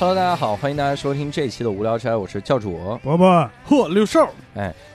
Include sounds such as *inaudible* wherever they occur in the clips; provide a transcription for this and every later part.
Hello，大家好，欢迎大家收听这一期的无聊斋，我是教主。伯伯，嚯，六兽，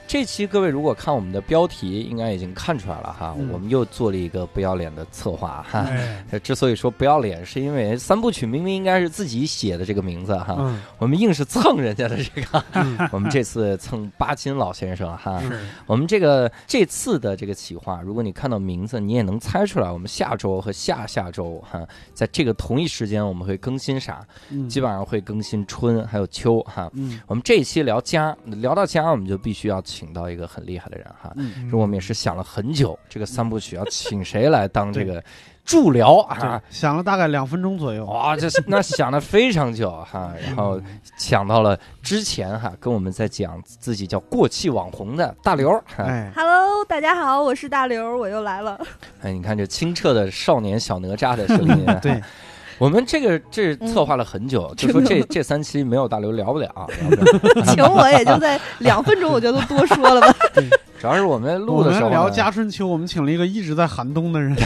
这期各位如果看我们的标题，应该已经看出来了哈，嗯我们又做了一个不要脸的策划哈。哎，*laughs* 之所以说不要脸，是因为三部曲明明应该是自己写的这个名字哈，嗯我们硬是蹭人家的这个。嗯，*laughs* 我们这次蹭巴金老先生哈，我们这个这次的这个企划，如果你看到名字，你也能猜出来，我们下周和下下周哈，在这个同一时间我们会更新啥？嗯基本上会更新春还有秋哈。嗯我们这一期聊家，聊到家，我们就必须要请到一个很厉害的人哈。嗯，这我们也是想了很久，这个三部曲要请谁来当这个助聊啊？，想了大概两分钟左右。哇，这是那想了非常久哈，*laughs* 然后想到了之前哈，跟我们在讲自己叫过气网红的大刘哈，哎，Hello，大家好，我是大刘，我又来了。哎，你看这清澈的少年小哪吒的声音，*laughs* 对，我们这个 *laughs* 这策划了很久，就说这这三期没有大刘聊不了，聊不了。*laughs* 请我也就在两分钟，我觉得都多说了吧。*laughs* 主要是我们录的时候聊家春秋，我们请了一个一直在寒冬的人。*laughs*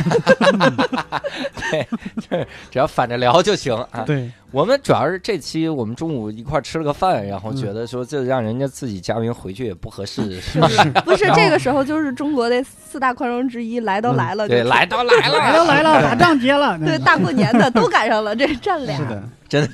只要反着聊就行啊。对，我们主要是这期我们中午一块儿吃了个饭，然后觉得说这让人家自己嘉宾回去也不合适，*laughs* 是吧？不是这个时候，就是中国的四大宽容之一，来都来了，对，来都来了，来都来了，打仗结了，对大过年的都赶上了，这占俩。是的，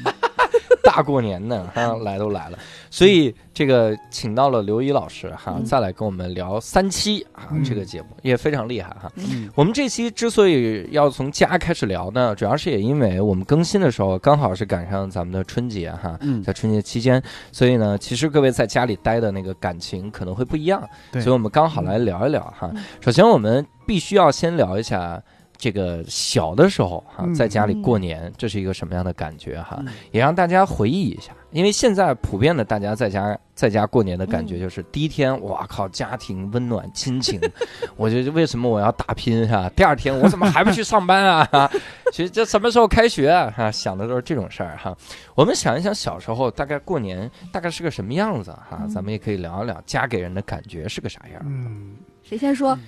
大过年的哈，来都来了，所以这个请到了刘怡老师哈，嗯。再来跟我们聊三期啊，嗯。这个节目也非常厉害哈。嗯。我们这期之所以要从家开始聊呢，主要是也因为我们更新的时候刚好是赶上咱们的春节哈，嗯，在春节期间，所以呢，其实各位在家里待的那个感情可能会不一样，对。所以我们刚好来聊一聊哈。嗯。首先，我们必须要先聊一下。这个小的时候哈，嗯在家里过年，这是一个什么样的感觉哈？嗯也让大家回忆一下，因为现在普遍的大家在家在家过年的感觉嗯就是第一天，哇靠，家庭温暖亲情，*laughs* 我觉得为什么我要打拼哈？第二天我怎么还不去上班啊？*laughs* 其实这什么时候开学啊？哈，想的都是这种事儿哈。我们想一想小时候大概过年大概是个什么样子哈，嗯咱们也可以聊一聊家给人的感觉是个啥样。嗯，谁先说？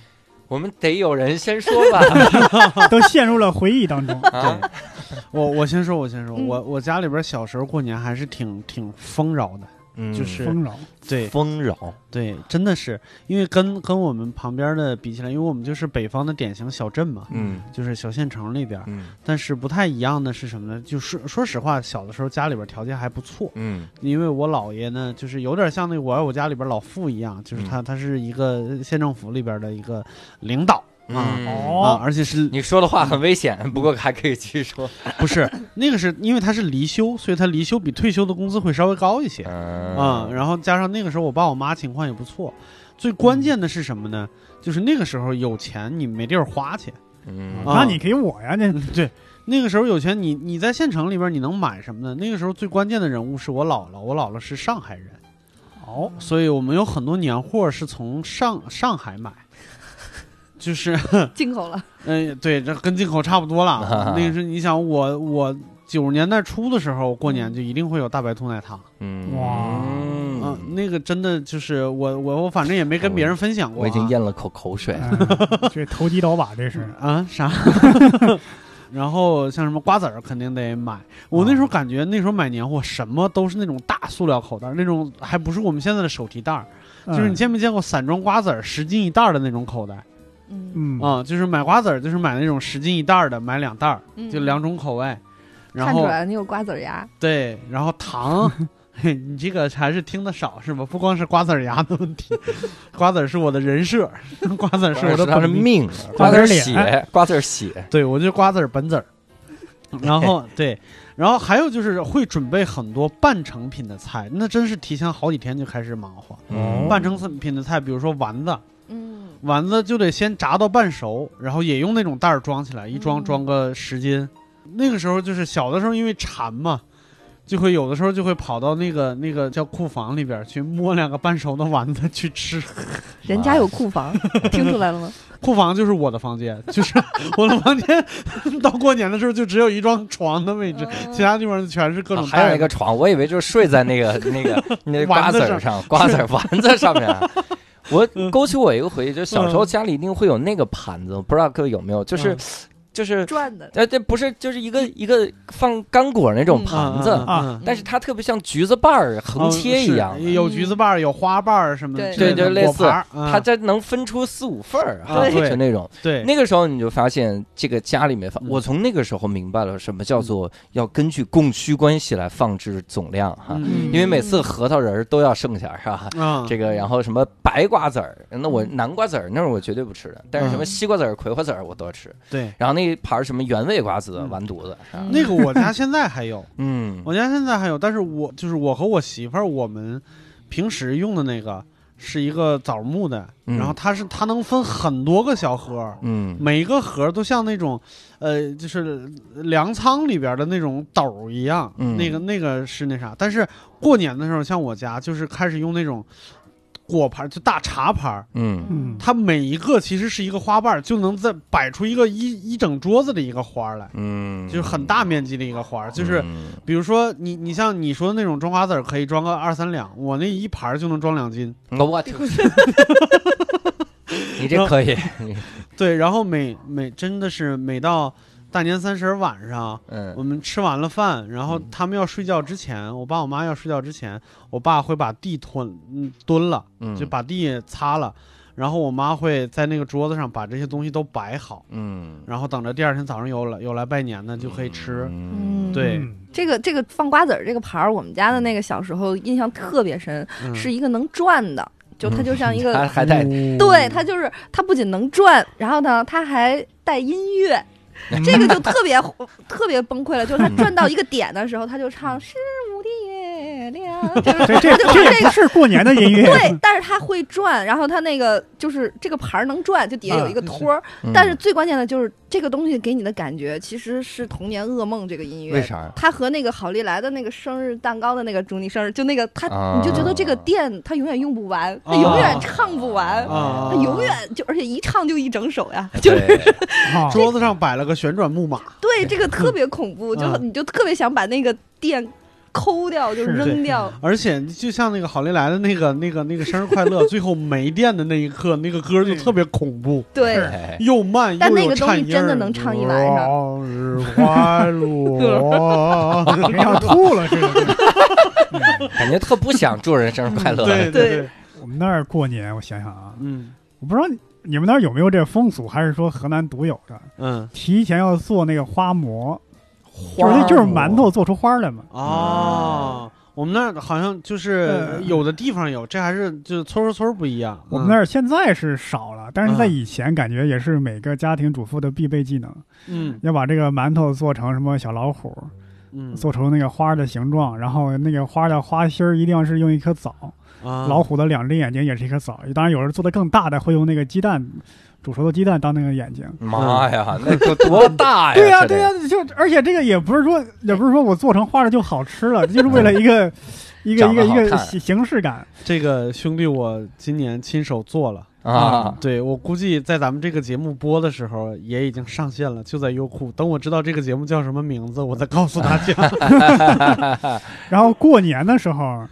我们得有人先说吧 *laughs* 都陷入了回忆当中。啊，我我先说，我先说，嗯我我家里边小时候过年还是挺挺丰饶的。嗯。就是丰饶，对。丰饶，对，真的是，因为跟跟我们旁边的比起来，因为我们就是北方的典型小镇嘛，嗯。就是小县城里边。嗯。但是不太一样的是什么呢？就是说实话，小的时候家里边条件还不错，嗯。因为我姥爷呢，就是有点像那个我爱我家里边老傅一样，就是他、他是一个县政府里边的一个领导啊、嗯。啊，哦，而且是你说的话很危险，不过还可以继续说。*laughs* 不是那个是因为他是离休，所以他离休比退休的工资会稍微高一些。嗯。啊、然后加上那个时候我爸我妈情况也不错，最关键的是什么呢？就是那个时候有钱你没地儿花去，嗯。啊。那你给我呀，那 *laughs* 对。那个时候有钱你，你在县城里边你能买什么呢？那个时候最关键的人物是我姥姥，我姥姥是上海人，哦，所以我们有很多年货是从上上海买，就是，*laughs* 进口了。嗯、对，这跟进口差不多了。那个是你想我我九十年代初的时候过年就一定会有大白兔奶糖，嗯。哇。嗯、那个真的就是我我我反正也没跟别人分享过、啊，我已经咽了口口水。哎这投机倒把这是，*laughs* 啊啥。*laughs* 然后像什么瓜子儿肯定得买，我那时候感觉那时候买年货什么都是那种大塑料口袋，那种还不是我们现在的手提袋儿，就是你嗯见没见过散装瓜子儿十斤一袋儿的那种口袋嗯，嗯啊、就是买瓜子儿就是买那种十斤一袋儿的，买两袋儿，嗯就两种口味。然后看出来你有瓜子儿牙。对，然后糖，*laughs* 嘿你这个还是听的少是吧？不光是瓜子儿牙的问题，*laughs* 瓜子儿是我的人设，*laughs* 瓜子儿是我的命。瓜瓜子儿血，瓜子儿血。对，我就瓜子儿本子儿。然后对，然后还有就是会准备很多半成品的菜，那真是提前好几天就开始忙活。哦半成品的菜，比如说丸子，嗯，丸子就得先炸到半熟，然后也用那种袋儿装起来，一装嗯装个十斤。那个时候就是小的时候，因为馋嘛，就会有的时候就会跑到那个那个叫库房里边去摸两个半熟的丸子去吃。*laughs* 人家有库房，*laughs* 听出来了吗？库房就是我的房间，就是 *laughs* 我的房间。到过年的时候就只有一张床的位置，嗯其他地方全是各种啊还有。一个床，我以为就睡在那个那个那瓜子儿上，瓜子丸子上面。我勾起我一个回忆，就是小时候家里一定会有那个盘子，我不知道各位有没有，就是嗯就是转的，呃，这不是就是一个一个放干果那种嗯盘子，啊但是它特别像橘子瓣儿横切一样有橘子瓣儿，有花瓣儿什么的对就类似它这能分出四五份儿啊，啊对就那种。对。那个时候你就发现，这个家里面放，嗯。我从那个时候明白了什么叫做要根据供需关系来放置总量哈，嗯。因为每次核桃仁儿都要剩下是吧？啊这个，然后什么白瓜子儿，那我南瓜子儿那是我绝对不吃的，但是什么嗯。西瓜子儿、葵花籽儿我都吃。对。然后那一盘什么原味瓜子、嗯。完犊子，那个我家现在还有，嗯。我家现在还有，但是我就是我和我媳妇儿，我们平时用的那个是一个枣木的，嗯。然后它是它能分很多个小盒，嗯。每一个盒都像那种，呃，就是粮仓里边的那种斗儿一样，嗯。那个那个是那啥。但是过年的时候，像我家就是开始用那种果盘儿，就大茶盘儿，嗯。嗯，它每一个其实是一个花瓣儿，就能再摆出一个一一整桌子的一个花儿来，嗯，就是很大面积的一个花儿，就是。嗯。比如说你你像你说的那种装瓜子儿可以装个二三两，我那一盘儿就能装两斤。我我天，*laughs* 你这可以，*laughs* 对，然后每每真的是每到大年三十晚上，我嗯们吃完了饭，然后嗯。他们要睡觉之前，我爸我妈要睡觉之前，我爸会把地吞嗯蹲了，嗯，就把地擦了，然后我妈会在那个桌子上把这些东西都摆好，嗯。然后等着第二天早上有来有来拜年的就可以吃。嗯。对。嗯这个这个放瓜子儿这个盘儿，我们家的那个小时候印象特别深，嗯。是一个能转的，就它就像一还个，还带对，它就是它不仅能转，然后呢，它还带音乐。*laughs* *laughs* 这个就特别特别崩溃了，就是他转到一个点的时候，他就唱《十五的月亮》，*laughs* 就是这这就是这个这也不是过年的音乐，对，但是它会转，然后它那个就是这个盘儿能转，就底下有一个托但是最关键的就是这个东西给你的感觉其实是童年噩梦。这个音乐为啥呀？它和那个好利来的那个生日蛋糕的那个祝你生日，就那个它，啊你就觉得这个店它永远用不完，它永远唱不完，啊它永远就而且一唱就一整首呀，就是桌子上摆了个旋转木马，对这个特别恐怖，就啊你就特别想把那个店抠掉，就扔掉。而且就像那个好利来的那个那个那个生日快乐，*laughs* 最后没电的那一刻，那个歌就特别恐怖，对，又慢又有但那个东颤音儿西真的能唱一晚上。生日快乐，*laughs* 人要吐了似的。*laughs* 感觉特不想祝人生日快乐。对对对，我们那儿过年，我想想啊，嗯。我不知道你们那儿有没有这风俗，还是说河南独有的，嗯。提前要做那个花馍，花就是就是馒头做出花来嘛。哦。我们那儿好像就是嗯有的地方有，这还是就是村儿和村儿不一样。我们那儿现在是少了，但是在嗯以前感觉也是每个家庭主妇的必备技能，嗯要把这个馒头做成什么小老虎，嗯做成那个花的形状，然后那个花的花心儿一定要是用一颗枣，啊老虎的两只眼睛也是一颗枣。当然有人做的更大的会用那个鸡蛋，煮熟的鸡蛋当那个眼睛。妈呀，那个多大呀？*laughs* 对呀、对呀、就而且这个也不是说，也不是说我做成花了就好吃了，*laughs* 就是为了一个 *laughs* 一个一个一个形形式感。这个兄弟我今年亲手做了。啊，对我估计在咱们这个节目播的时候也已经上线了，就在优酷。等我知道这个节目叫什么名字，我再告诉大家。然后过年的时候，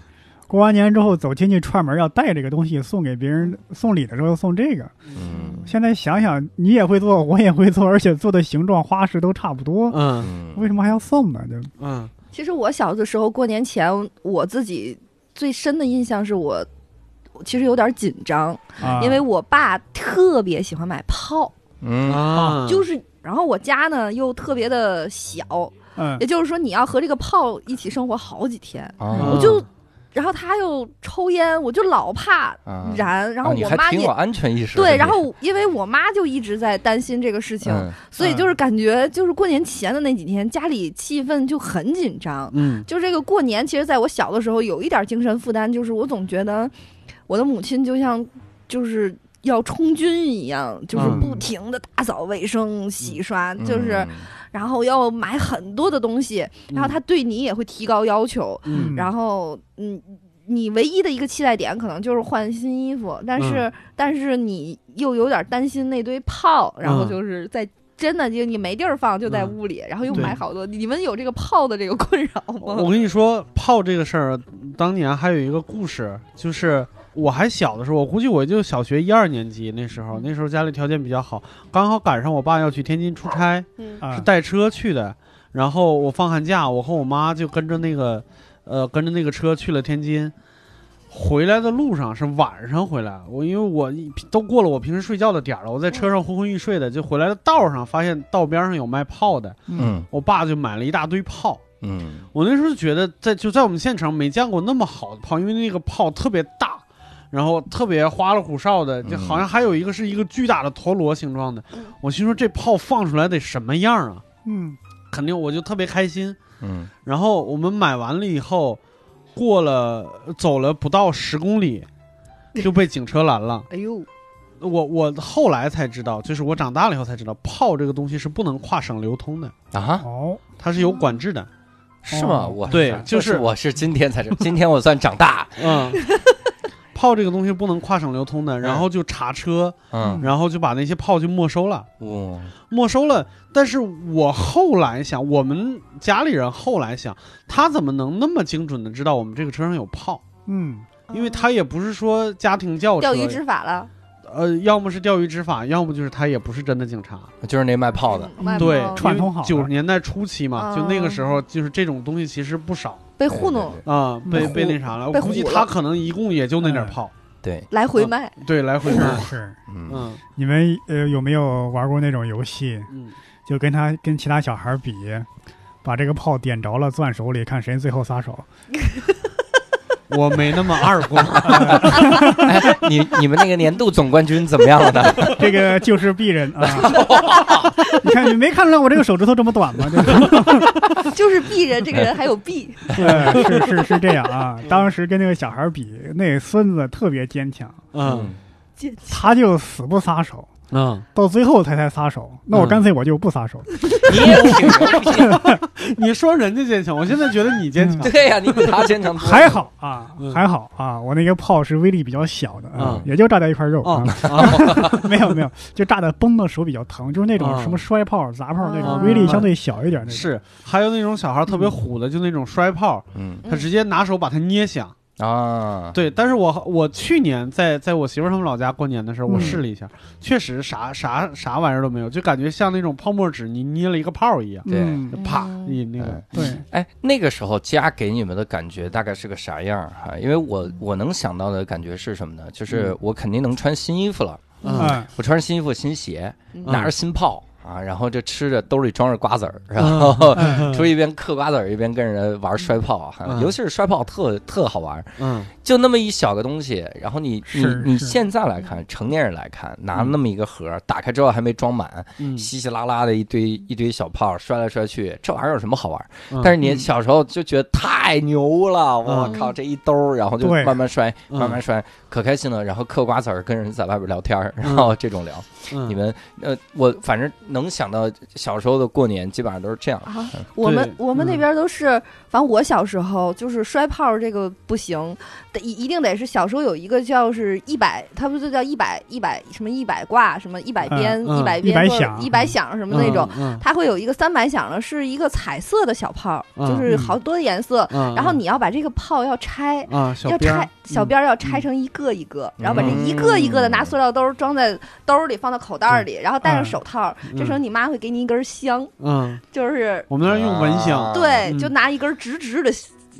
过完年之后走亲戚串门要带这个东西送给别人，送礼的时候要送这个。嗯。现在想想，你也会做，我也会做，而且做的形状花式都差不多，嗯。嗯为什么还要送呢？就嗯。其实我小的时候过年前，我自己最深的印象是我其实有点紧张，啊，因为我爸特别喜欢买炮，嗯。啊，就是然后我家呢又特别的小，嗯。也就是说你要和这个炮一起生活好几天，啊我就。然后他又抽烟，我就老怕啊燃。然后我妈也、挺有安全意识。对，然后因为我妈就一直在担心这个事情，嗯所以就是感觉就是过年前的那几天，家里气氛就很紧张。嗯就这个过年，其实在我小的时候有一点精神负担，就是我总觉得我的母亲就像就是要充军一样，就是嗯不停的打扫卫生、洗刷，嗯就是然后要买很多的东西，然后他对你也会提高要求，嗯然后嗯。你唯一的一个期待点可能就是换新衣服，但是、但是你又有点担心那堆炮，然后嗯就是在真的就你没地儿放，就在嗯屋里，然后又买好多。你们有这个炮的这个 *laughs* 困扰吗？我跟你说，炮这个事儿，当年还有一个故事，就是我还小的时候，我估计我就小学一二年级那时候，那时候家里条件比较好，刚好赶上我爸要去天津出差，是带车去的。然后我放寒假，我和我妈就跟着那个，呃，跟着那个车去了天津。回来的路上是晚上回来，我因为我都过了我平时睡觉的点儿了，我在车上昏昏欲睡的，就回来的道上发现道边上有卖炮的，嗯我爸就买了一大堆炮。嗯我那时候觉得在就在我们县城没见过那么好的炮，因为那个炮特别大，然后特别花里胡哨的，就好像还有一个是一个巨大的陀螺形状的嗯。我心说这炮放出来得什么样啊？嗯肯定我就特别开心。嗯然后我们买完了以后，过了走了不到十公里，就被警车拦了。哎呦，我我后来才知道，就是我长大了以后才知道，炮这个东西是不能跨省流通的，啊，哦，它是有管制的。是吗？哦我对就就是我是今天才知道，今天我算长大。嗯，炮这个东西不能跨省流通的，然后就查车，嗯，然后就把那些炮就没收了，哇，没收了。但是我后来想，我们家里人后来想，他怎么能那么精准的知道我们这个车上有炮？嗯。因为他也不是说家庭轿车，钓鱼执法了，呃，要么是钓鱼执法，要么就是他也不是真的警察。就是那卖炮的。卖对炮，串通好九十年代初期嘛，啊就那个时候，就是这种东西其实不少被糊弄，对啊、被被那啥了。我估计他可能一共也就那点炮，对，*laughs* 来回卖，对，来回卖。是。嗯嗯你们呃有没有玩过那种游戏？嗯，就跟他跟其他小孩比，把这个炮点着了，攥手里，看谁最后撒手。*laughs* 我没那么二过。*laughs* 哎，你你们那个年度总冠军怎么样了呢？*laughs* 这个就是鄙人啊！*laughs* 你看，你没看出来我这个手指头这么短吗？这个就是鄙人这个人还有鄙，对是是是这样啊。当时跟那个小孩比，那孙子特别坚强，嗯坚强他就死不撒手，嗯，到最后他才撒手。那我干脆我就不撒手。你也挺牛逼，*laughs* 你说人家坚强，我现在觉得你坚强。对呀，你比他坚强。还好啊嗯，还好啊，我那个炮是威力比较小的啊嗯，也就炸掉一块肉 *laughs* 没有没有，就炸的崩的手比较疼，就是那种啊什么摔炮、砸炮那啊种，威力相对小一点那种。是，还有那种小孩特别虎的，就那种摔炮，嗯他直接拿手把它捏响。啊，对，但是我我去年在在我媳妇儿他们老家过年的时候，我嗯试了一下，确实啥啥啥玩意儿都没有，就感觉像那种泡沫纸，你捏了一个泡一样，对嗯啪嗯一那个哎。对，哎，那个时候家给你们的感觉大概是个啥样儿哈？因为我我能想到的感觉是什么呢？就是嗯我肯定能穿新衣服了，嗯嗯我穿着新衣服、新鞋，嗯拿着新炮啊，然后就吃着兜里装着瓜子儿，然后嗯 *laughs* 出去一边嗑瓜子儿一边跟人玩摔炮尤其是摔炮特特好玩，嗯就那么一小个东西，然后你你你现在来看，成年人来看，拿那么一个盒儿，打开之后还没装满，嗯，稀稀拉拉的一堆一堆小炮摔来摔去，这玩意儿有什么好玩？嗯但是你小时候就觉得太牛了，我嗯靠，这一兜，然后就慢慢摔，嗯慢慢摔，可开心了。然后嗑瓜子儿，跟人在外边聊天儿，然后这种聊。嗯你们呃，我反正能想到小时候的过年，基本上都是这样。啊，我们我们那边都是，反正我小时候就是摔炮这个不行，得一一定得是小时候有一个叫是一百，他不就叫一百一百什么一百挂什么一百鞭嗯嗯一百一鞭或者百响一百响什么那种，嗯它会有一个三百响的，是一个彩色的小炮，嗯就是好多颜色，嗯，然后你要把这个炮要拆。啊要拆小鞭儿要拆成一个一个，然后把这嗯。一个一个的拿塑料兜装在兜里，放到口袋里，然后戴上嗯。手套。嗯这时候你妈会给你一根香，嗯，就是我们那儿用蚊香，啊。对，嗯。就拿一根直直的，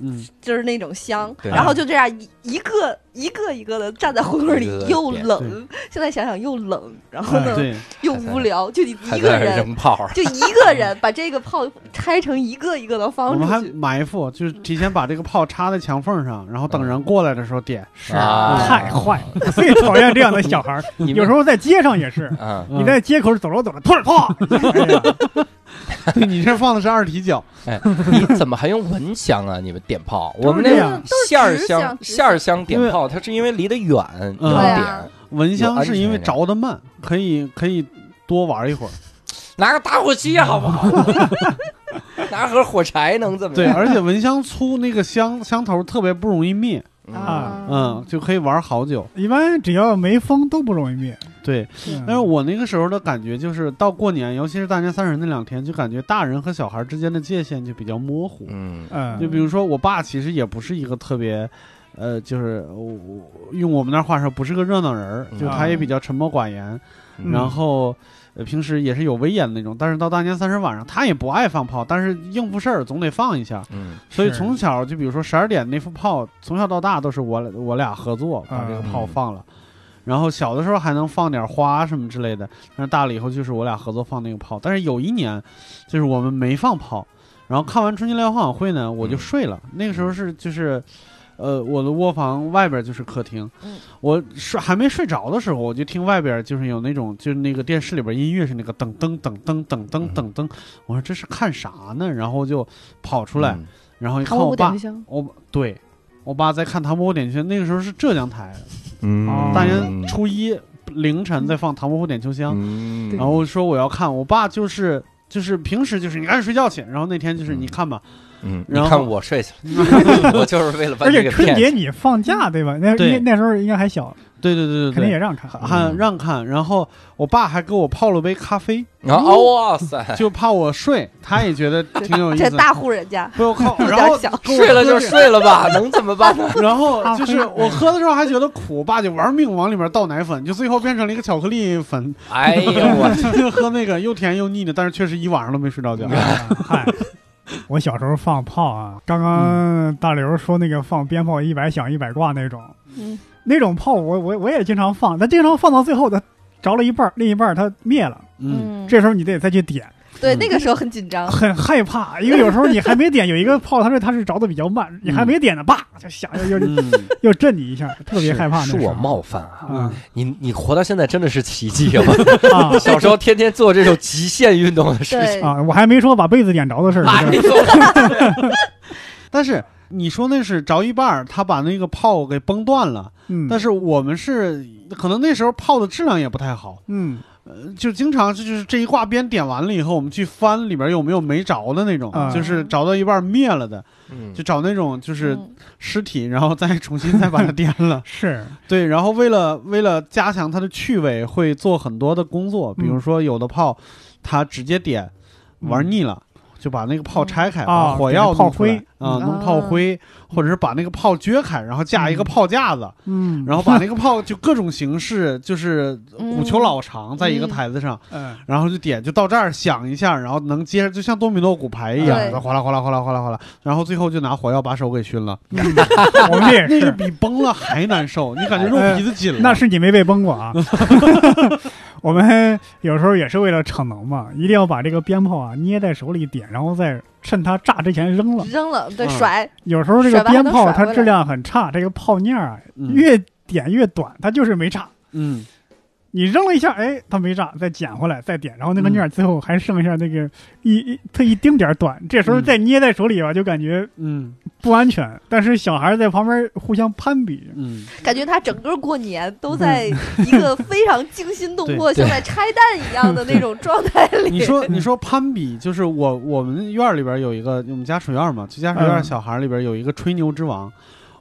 嗯。就是那种香，然后就这样一一个一个一个的站在胡同里又冷，现在想想又冷，然后呢对，又无聊，就你一个人。扔炮，就一个人 *laughs* 把这个炮拆成一个一个的我们还埋伏，就是提前把这个炮插在墙缝上，然后等人过来的时候点。是。啊。太坏了，*laughs* 最讨厌这样的小孩儿。有时候在街上也是，嗯，你在街口走着走着，突然砰！对 *laughs* 你这放的是二踢脚，*laughs* 哎，你怎么还用蚊香啊？你们点炮，我们那样线儿香线儿香点炮，它是因为离得远嗯要对啊点，蚊香是因为着的慢，可以可以多玩一会儿。拿个打火机好不好？*laughs* 拿盒火柴能怎么对，而且蚊香粗，那个香香头特别不容易灭，啊嗯，就可以玩好久。一般只要没风都不容易灭。对，嗯但是我那个时候的感觉就是，到过年，尤其是大年三十那两天，就感觉大人和小孩之间的界限就比较模糊。嗯嗯，就比如说，我爸其实也不是一个特别，呃，就是我我用我们那儿话说，不是个热闹人儿，就他也比较沉默寡言，嗯然后。呃，平时也是有威严的那种，但是到大年三十晚上，他也不爱放炮，但是应付事儿总得放一下，嗯所以从小就比如说十二点那副炮，从小到大都是我我俩合作把这个炮嗯放了，然后小的时候还能放点花什么之类的，但是大了以后就是我俩合作放那个炮。但是有一年，就是我们没放炮，然后看完春节联欢晚会呢，我就嗯睡了。那个时候是就是。呃，我的卧房外边就是客厅，嗯。我睡还没睡着的时候，我就听外边就是有那种，就是那个电视里边音乐是那个噔噔噔噔噔噔噔。噔，我说这是看啥呢？然后就跑出来，嗯。然后一看我爸我对我爸在看《唐伯虎点秋香》，那个时候是浙江台，大年初一凌晨在放《唐伯虎点秋香》，嗯。然后说我要看，我爸就是就是平时就是你赶紧睡觉去，然后那天就是你看吧，嗯，你然后看我睡去了，*laughs* 我就是为了把而且这个骗春节你放假对吧？那那那时候应该还小，对对对肯定对对，也让看。还嗯让看，然后我爸还给我泡了杯咖啡，然后哦。哇塞，就怕我睡，他也觉得挺有意思。这大户人家，被我靠，*laughs* 然后睡了就睡了吧，能怎么办呢？*laughs* 然后就是我喝的时候还觉得苦，我爸就玩命往里面倒奶粉，就最后变成了一个巧克力粉，哎呦我，就喝那个又甜又腻的，但是确实一晚上都没睡着觉。嗨，*laughs* 我小时候放炮啊，刚刚大刘说那个放鞭炮一百响一百挂那种，嗯，那种炮我我我也经常放，但经常放到最后它着了一半儿，另一半儿它灭了，嗯，这时候你得再去点，对，嗯。那个时候很紧张，很害怕，因为有时候你还没点，有一个炮它是它是着的比较慢，*laughs* 你还没点呢，叭就响又又嗯，又震你一下，特别害怕那是。我冒犯啊！啊你你活到现在真的是奇迹啊！啊 *laughs* 小时候天天做这种极限运动的事情，啊！我还没说把被子点着的事儿，*laughs* 但是你说那是着一半儿，他把那个炮给崩断了，嗯，但是我们是可能那时候炮的质量也不太好，嗯呃，就经常这就是这一挂鞭点完了以后，我们去翻里边有没有没着的那种，啊。就是着到一半灭了的，嗯。就找那种就是嗯尸体，然后再重新再把它点了。*laughs* 是。对，然后为了为了加强它的趣味，会做很多的工作，比如嗯。说有的炮，它直接点，玩腻了。就把那个炮拆开，火药弄出来灰啊，嗯。弄炮灰，或者是把那个炮撅开，然后架一个嗯。炮架子，嗯，然后把那个炮就各种形式，就是嗯鼓球老长，在一个台子上，嗯。然后就点，就到这儿响一下，然后能接，就像多米诺骨牌一样，哗啦哗啦哗啦哗啦哗啦，然后最后就拿火药把手给熏了，嗯。*laughs* 我们这也 *laughs* 那个是，*laughs* 比崩了还难受，你感觉肉皮子紧了。那是你没被崩过啊。我们有时候也是为了逞能嘛，一定要把这个鞭炮啊捏在手里点，然后再趁它炸之前扔了。扔了，对，嗯。甩，有时候这个鞭炮它质量很差，这个炮面儿啊嗯。越点越短，它就是没炸。嗯，你扔了一下，哎，它没炸，再捡回来再点，然后那个嗯。面儿最后还剩下那个一一它一丁点儿短，这时候嗯。再捏在手里吧，就感觉嗯不安全。但是小孩在旁边互相攀比，嗯，感觉他整个过年都在一个非常惊心动魄，像在拆弹一样的那种状态里。你说你说攀比，就是我我们院儿里边有一个，我们家属院嘛，就家属院嗯。小孩里边有一个吹牛之王，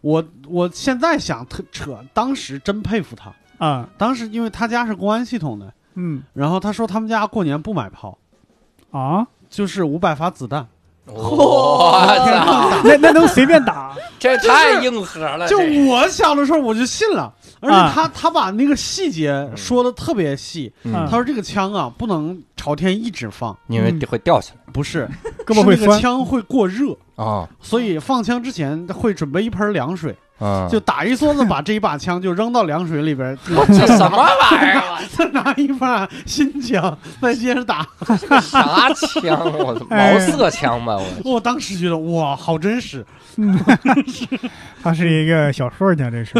我我现在想特扯，当时真佩服他，啊，当时因为他家是公安系统的，嗯。然后他说他们家过年不买炮，啊，就是五百发子弹。我操，那那能随便打？这太硬核了，就我小的时候我就信了，而且他、他把那个细节说的特别细。嗯。他说这个枪啊不能朝天一直放，因为会掉下来不是，*laughs* 胳膊会是那个酸。枪会过热，啊所以放枪之前会准备一盆凉水，啊！就打一梭子把这一把枪就扔到凉水里边，*laughs* 这什么玩意儿啊？*laughs* 再拿一把新枪再接着打。啥枪？我毛瑟枪吧？我我当时觉得哇，好真实。他是一个小说家，这是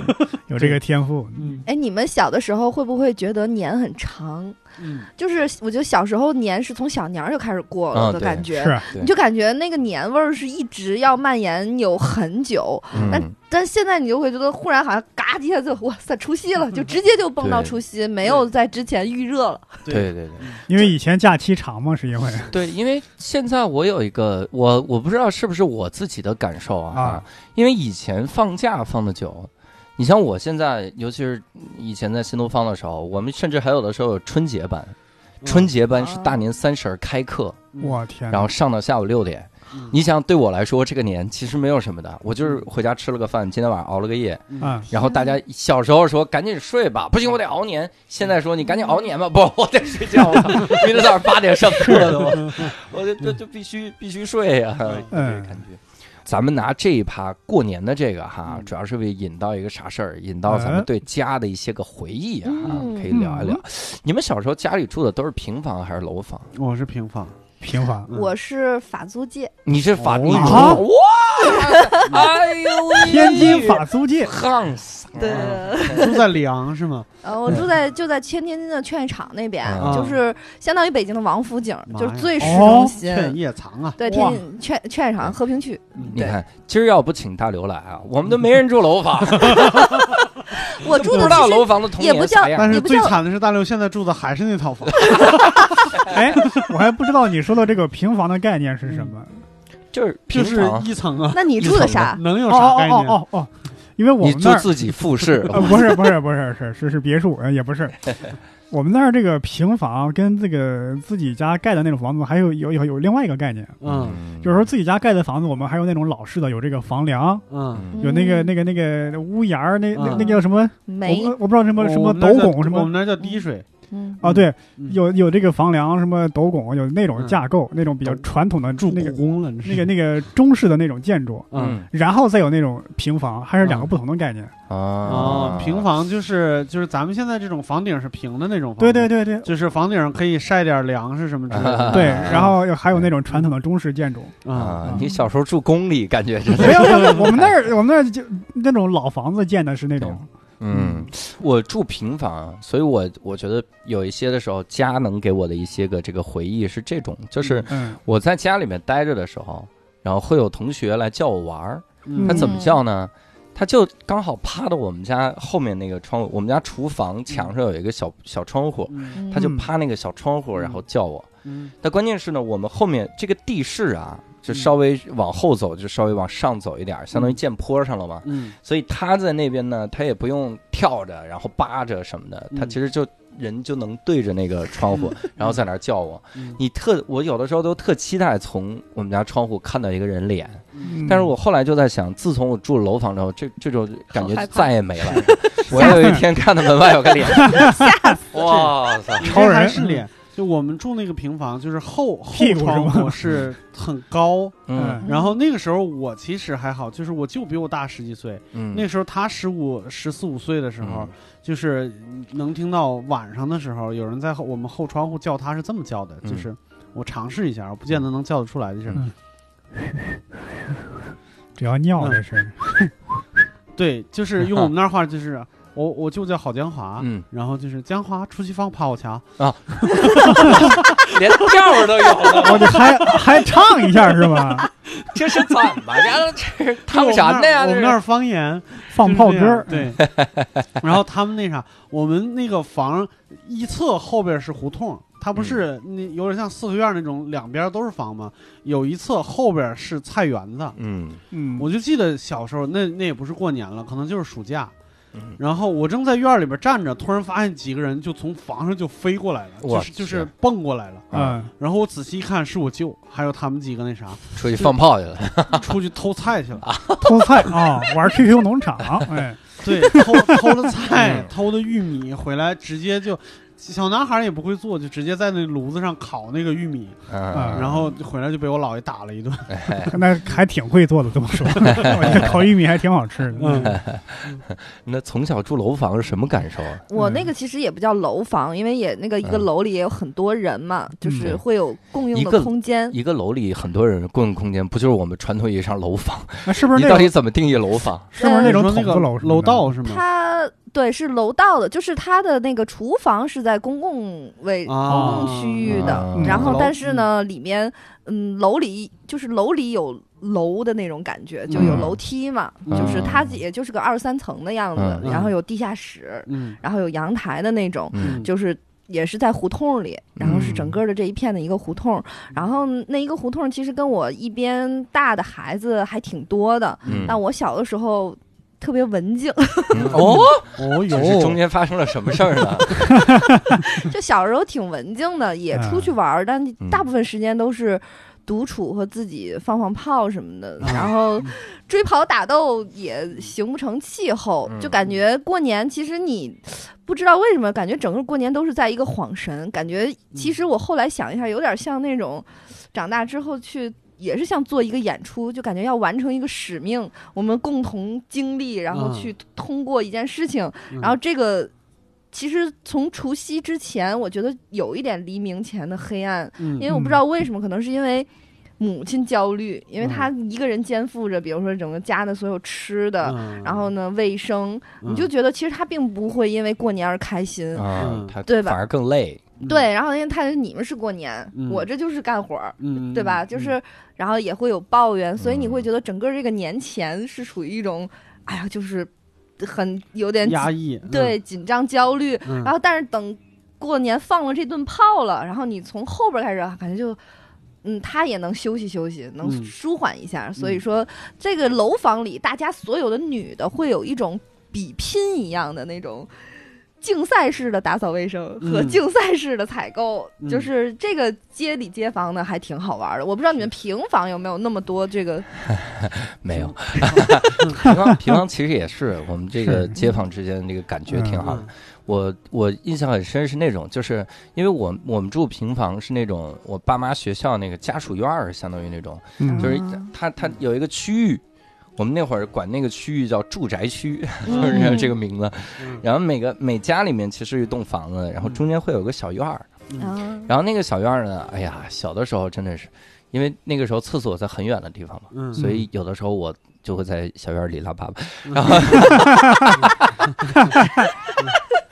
有这个天赋。嗯哎，你们小的时候会不会觉得年很长？嗯就是我觉得小时候年是从小年儿就开始过啊了的感觉，是你就感觉那个年味儿是一直要蔓延有很久。但嗯，但现在你就会觉得忽然好像嘎一下就哇塞除夕了，就直接就蹦到除夕，没有在之前预热了。对对对因为以前假期长嘛，是因为对，因为现在我有一个我我不知道是不是我自己的感受啊，啊因为以前放假放的久。你像我现在，尤其是以前在新东方的时候，我们甚至还有的时候有春节班，春节班是大年三十儿开课，我天，然后上到下午六点，嗯你想，对我来说，这个年其实没有什么的，我就是回家吃了个饭，今天晚上熬了个夜，嗯，然后大家小时候说赶紧睡吧，不行我得熬年，现在说你赶紧熬年吧，不，我得睡觉了，明天早上八点上课的，我我就就就必须必须睡呀、这个嗯感觉。咱们拿这一趴过年的这个哈，嗯。主要是为引到一个啥事儿，引到咱们对家的一些个回忆啊，嗯。可以聊一聊。你们小时候家里住的都是平房还是楼房？我是平房，平房嗯。我是法租界，你是法哦。你住啊？哇，*laughs* 哎呦喂，天津法租界，夯死，对，住在里昂是吗？呃，我住在就在天津的劝业场那边，啊就是相当于北京的王府井，就是最市哦中心。劝业场啊，对，天津劝劝业场和平区，嗯你看，今儿要不请大刘来啊，我们都没人住楼房，*laughs* *laughs* 我住的不知道楼房的童也不叫年啥样但。是最惨的是大刘现在住的还是那套房，*laughs* 哎，我还不知道你说的这个平房的概念是什么。就是就是一层啊，那你住的啥？能有啥概念？哦哦哦，因为我们那儿住自己复式，呃不是不是不是是是是别墅，呃也不是。我们那儿这个平房跟这个自己家盖的那种房子还有有有有另外一个概念，嗯就是说自己家盖的房子，我们还有那种老式的，有这个房梁，嗯，有那个嗯那个那个屋檐儿，那那嗯那叫什么？我煤我，不知道什么什么斗拱什么我们那叫滴水，嗯啊？对，嗯有有这个房梁什么斗拱，有那种嗯架构，那种比较传统的住那个宫了，那个那个中式的那种建筑，嗯。然后再有那种平房，还是两个嗯不同的概念。啊哦，平房就是就是咱们现在这种房顶是平的那种房，对对，对对就是房顶上可以晒点粮食什么之类的。对，啊然后还有那种传统的中式建筑。啊啊！你小时候住宫里，感觉是没有没有，没有我们那儿 *laughs* 我们那儿就那种老房子建的是那种，嗯，我住平房，所以我我觉得有一些的时候，家能给我的一些个这个回忆是这种，就是嗯我在家里面待着的时候，然后会有同学来叫我玩儿，嗯。他怎么叫呢？他就刚好趴到我们家后面那个窗户，我们家厨房墙上有一个小小窗户，嗯。他就趴那个小窗户，然后叫我。嗯。但关键是呢，我们后面这个地势啊，就稍微往后走，就稍微往上走一点儿，相当于见坡上了嘛。嗯所以他在那边呢，他也不用跳着，然后扒着什么的，他嗯其实就人就能对着那个窗户，*laughs* 然后在那儿叫我。嗯你特，我有的时候都特期待从我们家窗户看到一个人脸，嗯但是我后来就在想，自从我住了楼房之后，这这种感觉再也没了。*laughs* 我有一天看到门外有个脸，哇塞！超人是脸。就我们住那个平房，就是后后屁股是吗？窗户是很高，嗯。然后那个时候我其实还好，就是我舅比我大十几岁，嗯，那时候他十五十四五岁的时候，就是能听到晚上的时候有人在后我们后窗户叫他是这么叫的，嗯。就是我尝试一下，我不见得能叫得出来的是，嗯。*laughs* 只要尿这是，对，就是用我们那儿话就是我我舅叫郝江华，嗯，然后就是江华出去放趴我墙，*laughs* 连调儿都有了，我这还还唱一下是吧？*laughs* 这是怎么着？这是 *laughs* 他们啥的呀？我们那儿方言放炮歌儿，对，然后他们那啥，我们那个房一侧后边是胡同，它不是那有点像四合院那种，两边都是房吗？有一侧后边是菜园子。嗯嗯，我就记得小时候，那那也不是过年了，可能就是暑假。嗯然后我正在院里边站着，突然发现几个人就从房上就飞过来了，就是就是蹦过来了。嗯，然后我仔细一看，是我舅，还有他们几个那啥，出去放炮去了。出去偷菜去了。偷菜啊，玩 QQ 农场，哎，对，偷偷的菜嗯，偷的玉米回来，直接就小男孩也不会做，就直接在那炉子上烤那个玉米，嗯，然后回来就被我姥爷打了一顿。*laughs* 那还挺会做的，这么说，烤玉米还挺好吃的。*laughs* 嗯那从小住楼房是什么感受啊？*laughs* 我那个其实也不叫楼房，因为也那个一个嗯楼里也有很多人嘛，就是嗯会有共用一个的空间。一个楼里很多人共用空间，不就是我们传统意义上楼房？那是不是你到底怎么定义楼房？是不是那种那个子楼楼道是吗？它对是楼道的，就是它的那个厨房是在公共位、啊公共区域的，啊然后但是呢，里面嗯楼里就是楼里有楼的那种感觉，就有嗯楼梯嘛，嗯就是它也就是个二三层的样子，嗯然后有地下室，嗯然后有阳台的那种，嗯就是。也是在胡同里，然后是整个的这一片的一个胡同，然后那一个胡同其实跟我一边大的孩子还挺多的，嗯但我小的时候特别文静，嗯。哦，哦这是中，间发生了什么事儿呢？*laughs* 就小时候挺文静的，也出去玩儿，但大部分时间都是独处和自己放放炮什么的，啊然后追跑打斗也形不成气候，嗯。就感觉过年其实你不知道为什么，感觉整个过年都是在一个恍神，感觉其实我后来想一下，有点像那种长大之后去。也是像做一个演出，就感觉要完成一个使命，我们共同经历，然后嗯。去通过一件事情，嗯。然后这个其实从除夕之前，我觉得有一点黎明前的黑暗，嗯因为我不知道为什么，可能是因为母亲焦虑，因为她嗯一个人肩负着，比如说整个家的所有吃的，嗯。然后呢卫生，嗯。你就觉得其实她并不会因为过年而开心。对吧？反而更累。对，然后因为她你们是过年，嗯我这就是干活儿，嗯，对吧？嗯就是然后也会有抱怨，所以你嗯会觉得整个这个年前是处于一种，哎呀，就是很有点压抑，嗯对，紧张焦虑，嗯然后但是等过年放了这顿炮了，然后你从后边开始感觉就。嗯，他也能休息休息，能嗯舒缓一下。所以说，这个楼房里，大家所有的女的会有一种比拼一样的那种竞赛式的打扫卫生和嗯竞赛式的采购，嗯就是这个街里街坊的还挺好玩的。我不知道你们平房有没有那么多这个，*laughs* 没有，平房 *laughs* 平房其实也是我们这个街坊之间的这个感觉挺好的。嗯我我印象很深是那种，就是因为我我们住平房是那种我爸妈学校那个家属院儿，相当于那种，嗯就是嗯它它有一个区域。我们那会儿管那个区域叫住宅区，*laughs* 就是嗯这个名字。嗯然后每个每家里面其实一栋房子，然后中间会有个小院儿。啊，然后那个小院儿呢，哎呀，小的时候真的是，因为那个时候厕所在很远的地方嘛，嗯所以有的时候我就会在小院儿里拉粑粑，嗯然后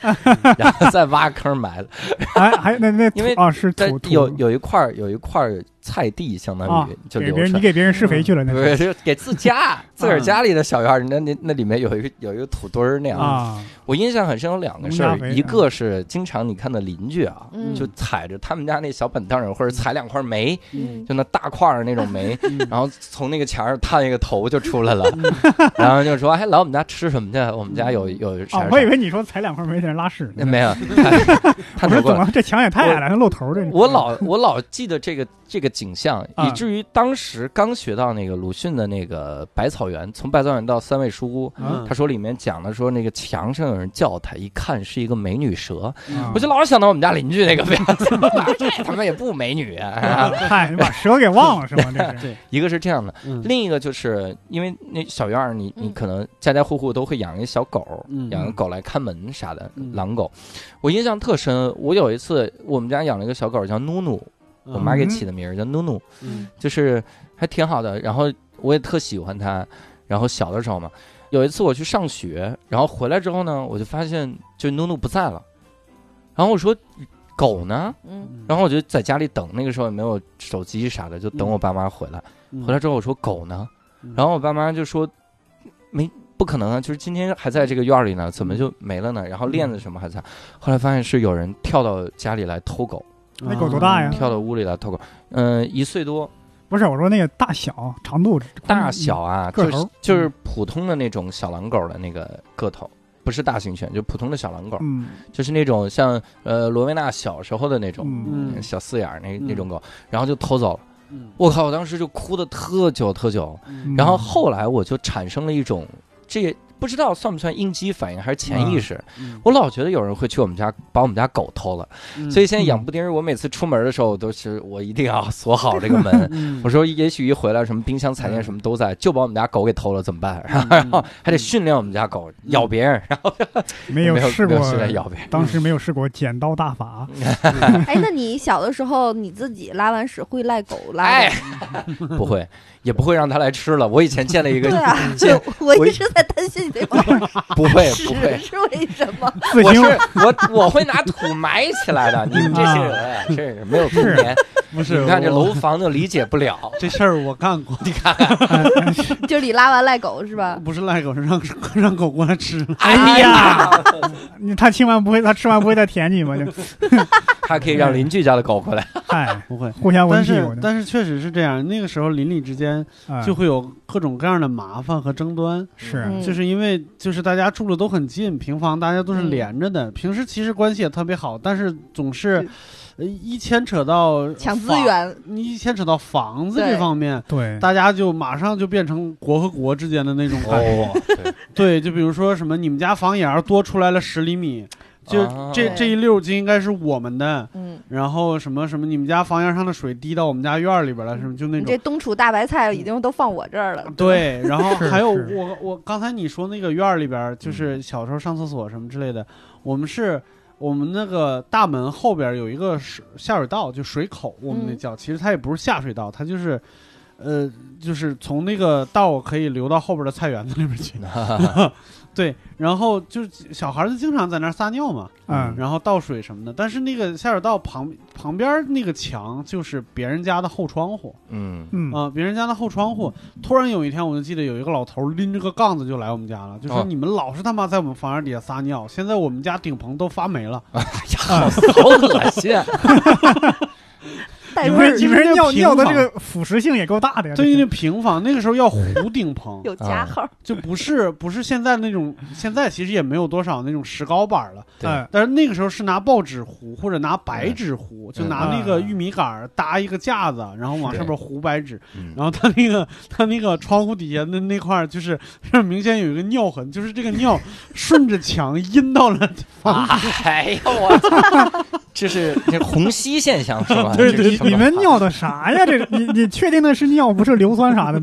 *laughs* 然后再挖坑埋了。还还那那因为啊是有有一块儿有一块儿菜地，相当啊于就给别人。你给别人施肥去了那不是是，就给自家 *laughs* 自个儿家里的小院儿，那那那里面有一个有一个土堆儿那样。啊我印象很深有两个事儿，一个是经常你看的邻居啊，嗯就踩着他们家那小板凳儿或者踩两块煤，嗯就那大块儿那种煤，嗯然后从那个墙上探一个头就出来了，*laughs* 然后就说：“哎，来我们家吃什么去？我们家有有啥啥。啊我以为你说踩两块煤在那拉屎呢，没有，*laughs* 他我说。怎么这墙也太矮了，还露头这我老我老记得这个这个景象，啊以至于当时刚学到那个鲁迅的那个百草园，从百草园到三味书屋，嗯。他说里面讲的说那个墙上有人叫他，一看是一个美女蛇，啊我就老是想到我们家邻居那个样子，这他妈也不美女嗨，你把蛇给忘了是吗？这是。*laughs* 一个是这样的，嗯。另一个就是因为那小院儿，你你嗯可能家家户户都会养一小狗，嗯。养个狗来看门啥的，嗯。狼狗。我印象特深，我有一次我们家养了一个小狗叫努努，我妈给起的名儿叫努努，嗯就是还挺好的。然后我也特喜欢它。然后小的时候嘛，有一次我去上学，然后回来之后呢，我就发现就努努不在了。然后我说狗呢？嗯然后我就在家里等，那个时候也没有手机啥的，就等我爸妈回来。嗯回来之后我说狗呢？嗯然后我爸妈就说没不可能啊，就是今天还在这个院儿里呢，怎么就没了呢？然后链子什么还在。后来发现是有人跳到家里来偷狗，那狗多大呀跳到屋里来偷狗。嗯、一岁多，不是我说那个大小长度大小啊，就是个头就是普通的那种小狼狗的那个个头。不是大型犬，就普通的小狼狗，嗯就是那种像呃罗威纳小时候的那种、小四眼那嗯那种狗，然后就偷走了。嗯我靠！我当时就哭的特久特久，嗯然后后来我就产生了一种，这也不知道算不算应激反应还是潜意识。嗯我老觉得有人会去我们家把我们家狗偷了，嗯所以现在养布丁儿，我每次出门的时候都是我一定要锁好这个门。嗯我说，也许一回来什么冰箱、彩电什么都在，就把我们家狗给偷了怎么办？嗯然后 *laughs* 还得训练我们家狗咬别人，然后没有没有试过咬别人。当时没有试过剪刀大法，哎，那你小的时候你自己拉完屎会赖狗拉 *laughs* 不会，也不会让它来吃了。我以前见了一个对，啊，*laughs* 我就我一直在担心你 *laughs* 不会不会，是为什么？我是我我会拿土埋起来的。你们这些人真是没有童年。不是你看这楼房就理解不了。*laughs* 这事儿我干过，你看 *laughs* 就你拉完赖狗是吧？不是赖狗，是让让狗过来吃。哎呀，你他亲完不会，他吃完不会再舔你吗？就他可以让邻居家的狗过来。嗨，不会，互相闻但是屁股，但是确实是这样，那个时候邻里之间啊就会有各种各样的麻烦和争端，是嗯就是因为就是大家住的都很近，平房大家都是嗯。连着的，平时其实关系也特别好，但是总是呃一牵扯到抢资房，源，你一牵扯到房子这方面，对，大家就马上就变成国和国之间的那种感觉。哦，对，对，就比如说什么，你们家房檐儿多出来了十厘米，就啊这这一溜就应该是我们的。嗯，然后什么什么，你们家房檐上的水滴到我们家院儿里边了，什么就那种你这。冬储大白菜已经都放我这儿了。对，然后还有我我刚才你说那个院儿里边儿，就是嗯小时候上厕所什么之类的，我们是我们那个大门后边儿有一个水下水道，就水口，我们那嗯叫，其实它也不是下水道，它就是，呃，就是从那个道可以流到后边的菜园子里面去。*laughs* 对，然后就是小孩儿子经常在那儿撒尿嘛，嗯，然后倒水什么的，但是那个下水道旁旁边那个墙就是别人家的后窗户。嗯，嗯啊、别人家的后窗户，突然有一天，我就记得有一个老头拎着个杠子就来我们家了，就说哦你们老是他妈在我们房檐底下撒尿，现在我们家顶棚都发霉了。哎呀，好好恶心啊！*laughs* 带味儿你们你们就是那尿尿的这个腐蚀性也够大的呀。对于那平房，那个时候要糊顶棚，*laughs* 有加号，就不是不是现在那种，现在其实也没有多少那种石膏板了，对嗯但是那个时候是拿报纸糊或者拿白纸糊，就拿那个嗯玉米杆搭一个架子，然后往上面糊白纸，嗯然后他那个他那个窗户底下的那块就是是明显有一个尿痕，就是这个尿顺着墙阴到了。*laughs* 哎呀，我操，*laughs* 这是这虹吸现象是吧？对对这是什么 *laughs* 你们尿的啥呀？这个你你确定那是尿，不是硫酸啥的？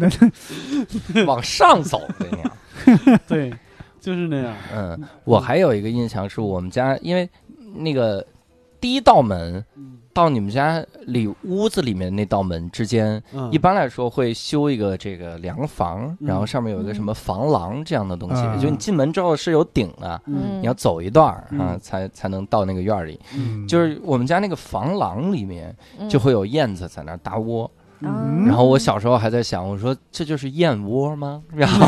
那 *laughs* 往上走的尿。*laughs* 对，就是那样。嗯，我还有一个印象是我们家，因为那个第一道门嗯到你们家里屋子里面那道门之间，嗯。一般来说会修一个这个凉房，嗯。然后上面有一个什么房廊这样的东西，嗯。就你进门之后是有顶的，嗯。你要走一段儿啊，嗯才才能到那个院儿里。嗯。就是我们家那个房廊里面嗯。就会有燕子在那儿搭窝，嗯然后我小时候还在想，我说这就是燕窝吗？然后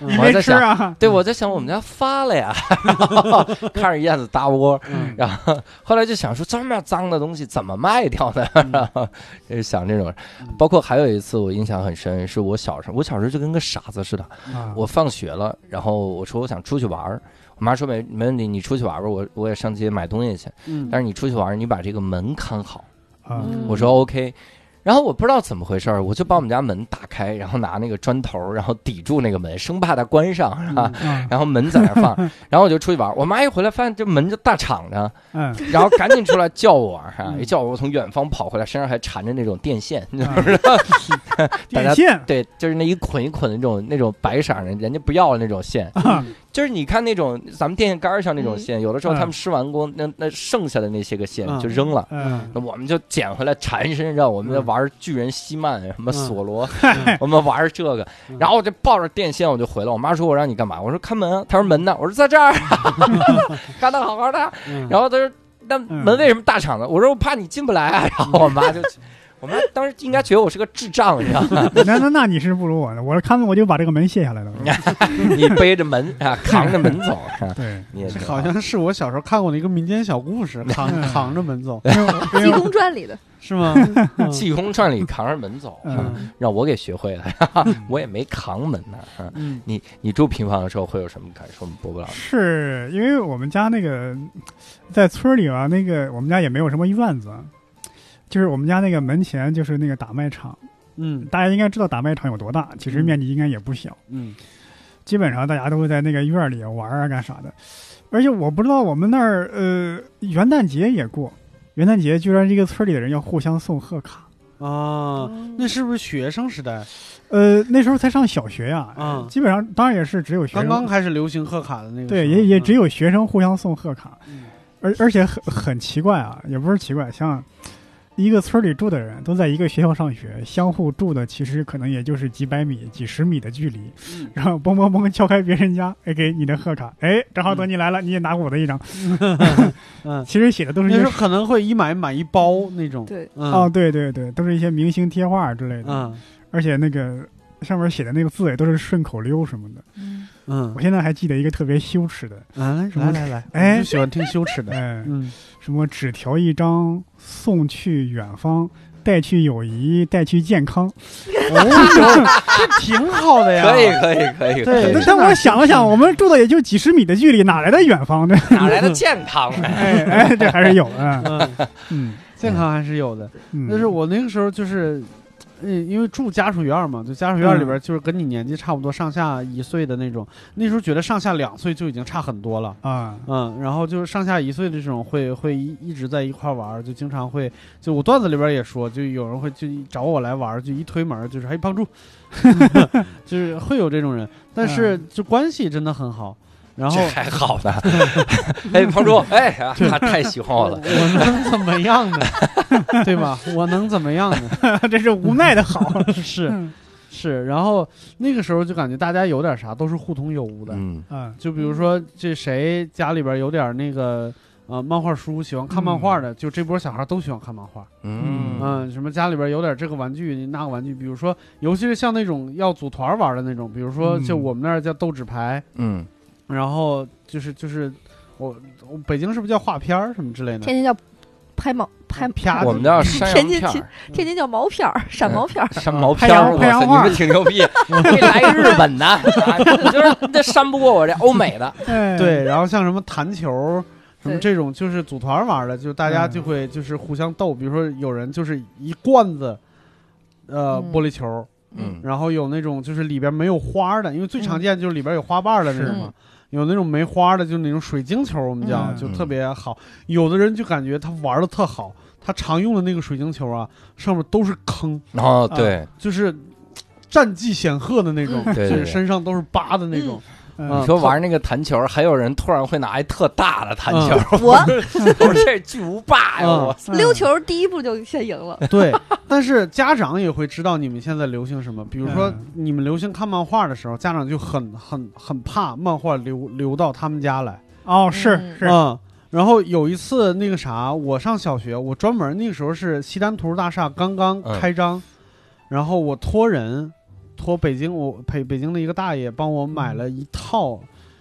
我还在想啊？对我在想我们家发了呀，然后看着燕子搭窝，嗯然后后来就想说这么脏的东西怎么卖掉呢？然后就是想这种，包括还有一次我印象很深，是我小时候，我小时候就跟个傻子似的，啊我放学了，然后我说我想出去玩儿，我妈说没没问题，你出去玩吧，我我也上街买东西去，嗯但是你出去玩，你把这个门看好。我说 OK。然后我不知道怎么回事儿，我就把我们家门打开，然后拿那个砖头，然后抵住那个门，生怕它关上，是吧？啊。然后门在那放，*laughs* 然后我就出去玩。我妈一回来发现这门就大敞着，嗯。然后赶紧出来叫我，哈，嗯。一叫我，我从远方跑回来，身上还缠着那种电线，你知道啊吗？*laughs* 大家电线。对，就是那一捆一捆的那种那种白色儿的，人家不要的那种线，啊就是你看那种咱们电线杆儿上那种嗯线，有的时候嗯他们施完工，那那剩下的那些个线嗯就扔了。嗯那我们就捡回来缠身上，我们在玩巨人西曼，什么索罗，*laughs* 我们玩这个，嗯然后我就抱着电线我就回来。我妈说我让你干嘛？我说看门啊。她说门呢？我说在这儿，*laughs* 干得好好的。嗯然后她说那门为什么大敞的？我说我怕你进不来啊。然后我妈就，我们当时应该觉得我是个智障，你知道吗？*laughs* 那那那你是不如我的，我是看门我就把这个门卸下来了。*laughs* 你背着门啊，扛着门走，*laughs* 啊对，你也挺这好像是我小时候看过的一个民间小故事，扛扛着门走，济公传里的，是吗？嗯济公传里扛着门走，让我给学会了，我也没扛门呢。啊嗯你你住平房的时候会有什么感受吗？波波老师？是因为我们家那个在村里啊，那个我们家也没有什么院子，就是我们家那个门前就是那个打麦场，嗯。大家应该知道打麦场有多大，其实嗯。面积应该也不小，嗯。基本上大家都会在那个院儿里玩啊干啥的。而且我不知道我们那儿呃元旦节也过，元旦节居然这个村里的人要互相送贺卡。啊，那是不是学生时代？呃，那时候才上小学呀、啊？基本上当然也是只有学生，刚刚开始流行贺卡的那个，对，也也只有有学生互相送贺卡。嗯。而而且很很奇怪啊，也不是奇怪，像一个村里住的人都在一个学校上学，相互住的其实可能也就是几百米、几十米的距离，嗯。然后嘣嘣嘣敲开别人家，*laughs* 哎，给你的贺卡，哎，正好等你来了，你也拿我的一张。嗯，*laughs* *laughs* 其实写的都是那时候可能会一买买一包那种，对，嗯。哦，对对对，都是一些明星贴画之类的，嗯。而且那个上面写的那个字也都是顺口溜什么的。嗯。嗯我现在还记得一个特别羞耻的，啊，来来来，哎就喜欢听羞耻的，哎，嗯什么纸条一张送去远方，带去友谊，带去健康。*laughs* 哦，这挺好的呀。可以，可以，可以，对可以但我想了想，我们住的也就几十米的距离，哪来的远方呢？哪来的健康？*laughs* 哎哎，这还是有的。嗯，嗯健康还是有的。嗯，但是我那个时候就是，嗯，因为住家属院嘛，就家属院里边就是跟你年纪差不多，上下一岁的那种。那时候觉得上下两岁就已经差很多了。啊，嗯，然后就是上下一岁的这种会会一一直在一块玩儿，就经常会就我段子里边也说，就有人会就找我来玩儿，就一推门儿就是嘿帮助，*laughs* 就是会有这种人，但是就关系真的很好。然后这还好呢。*laughs* 哎，彭叔，哎，他太喜欢我我了。*laughs* 我能怎么样呢？*laughs* 对吧？我能怎么样呢？这是无奈的好。是嗯是，然后那个时候就感觉大家有点啥都是互通有无的，嗯嗯就比如说这谁家里边有点那个呃漫画书，喜欢看漫画的，就这波小孩都喜欢看漫画。嗯嗯，什么家里边有点这个玩具那个玩具，比如说，尤其是像那种要组团玩的那种，比如说嗯就我们那儿叫斗纸牌，嗯，然后就是就是我我北京是不是叫画片儿什么之类的？天津叫拍毛拍啪我们叫山羊天津片儿。天津叫毛片儿，闪毛片儿。山毛片儿，*laughs* 你们挺牛逼，*laughs* 来日本的，*laughs* 啊就是这扇不过我这欧美的。哎，对，然后像什么弹球。什么这种就是组团玩的，就大家嗯就会就是互相斗，比如说有人就是一罐子，呃，嗯玻璃球，嗯然后有那种就是里边没有花的，因为最常见就是里边有花瓣的那种是嘛。有那种没花的，就那种水晶球，我们叫、嗯。就特别好。有的人就感觉他玩的特好，他常用的那个水晶球啊，上面都是坑，然后对，就是战绩显赫的那种，对对对。就是身上都是疤的那种。嗯你说玩那个弹球，还有人突然会拿一特大的弹球，我这巨无霸呀！嗯我嗯溜球第一步就先赢了。对，但是家长也会知道你们现在流行什么，比如说嗯你们流行看漫画的时候，家长就很很很怕漫画流流到他们家来。哦，是嗯是，嗯，然后有一次那个啥，我上小学，我专门那个时候是西单图书大厦刚刚嗯开张，然后我托人托北京我北北京的一个大爷帮我买了一套《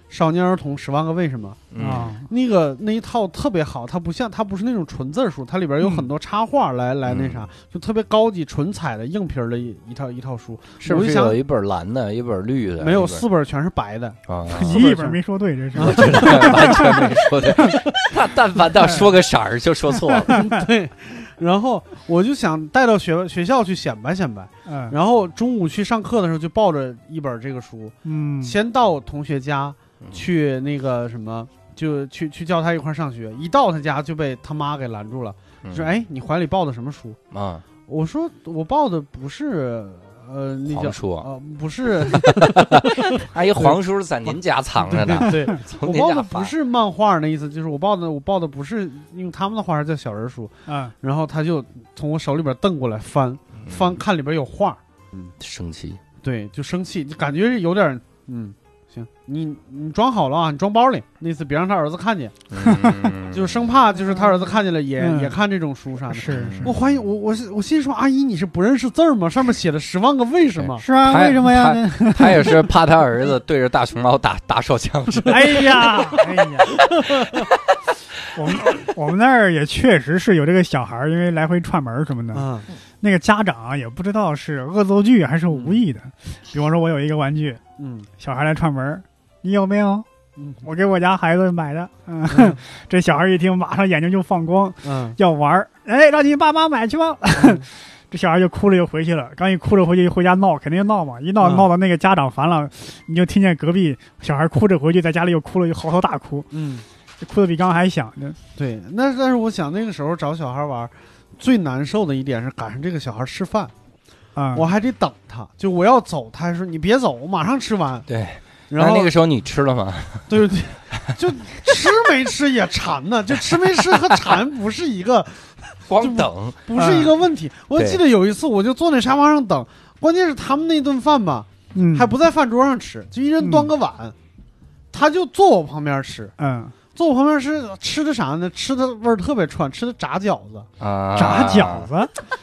少年儿童十万个为什么》。嗯啊，那个那一套特别好，它不像它不是那种纯字书，它里边有很多插画来、来那啥，就特别高级纯彩的硬皮儿的一一套一套书，是不我就是想有一本蓝的，一本绿的？没有四本全是白的。啊，你一本没说对，这是。*laughs* 完全没说对。*laughs* 他但凡到说个色儿就说错了。*laughs* 对，然后我就想带到学学校去显摆显摆。嗯然后中午去上课的时候，就抱着一本这个书，嗯，先到同学家去那个什么，就去去叫他一块儿上学。一到他家就被他妈给拦住了，嗯说：“哎，你怀里抱的什么书啊，？”我说：“我抱的不是，呃，那叫黄书呃，不是，阿姨黄叔在您家藏着呢，对，*laughs* 从我报的不。是漫画那意思，就是我报的我报的不是用他们的话叫小人书。啊，然后他就从我手里边瞪过来翻翻，看里边有画，嗯生气，对，就生气，就感觉是有点，嗯，行，你你装好了啊，你装包里，那次别让他儿子看见，嗯就是生怕就是他儿子看见了也、嗯也看这种书啥的。是是我怀疑我我是我心说，阿姨你是不认识字儿吗？上面写的十万个为什么？是啊，为什么呀？他也是怕他儿子对着大熊猫打打手枪？*laughs* *laughs* 哎呀，哎呀，我们我们那儿也确实是有这个小孩儿，因为来回串门什么的，嗯那个家长啊也不知道是恶作剧还是无意的。比方说，我有一个玩具，嗯。小孩来串门，你有没有？嗯。我给我家孩子买的。嗯，嗯。*laughs* 这小孩一听，马上眼睛就放光，嗯。要玩儿。哎，让你爸妈买去吧。嗯。*laughs* 这小孩就哭了，又回去了，刚一哭着回去，回家闹，肯定闹嘛，一闹嗯。闹到那个家长烦了，你就听见隔壁小孩哭着回去，在家里又哭了，又嚎啕大哭，嗯，哭的比刚刚还响。呢。对，那但是我想那个时候找小孩玩，最难受的一点是赶上这个小孩吃饭，啊，我还得等他，就我要走，他还说你别走，我马上吃完。对，然后那那个时候你吃了吗？对对，就吃没吃也馋呢，*laughs* 就吃没吃和馋不是一个 *laughs* 光等，不是一个问题。我记得有一次，我就坐那沙发上等，关键是他们那顿饭吧，嗯，还不在饭桌上吃，就一人端个碗，他就坐我旁边吃，嗯，坐我旁边是吃的啥呢？吃的味儿特别串，吃的炸饺子，啊，炸饺子，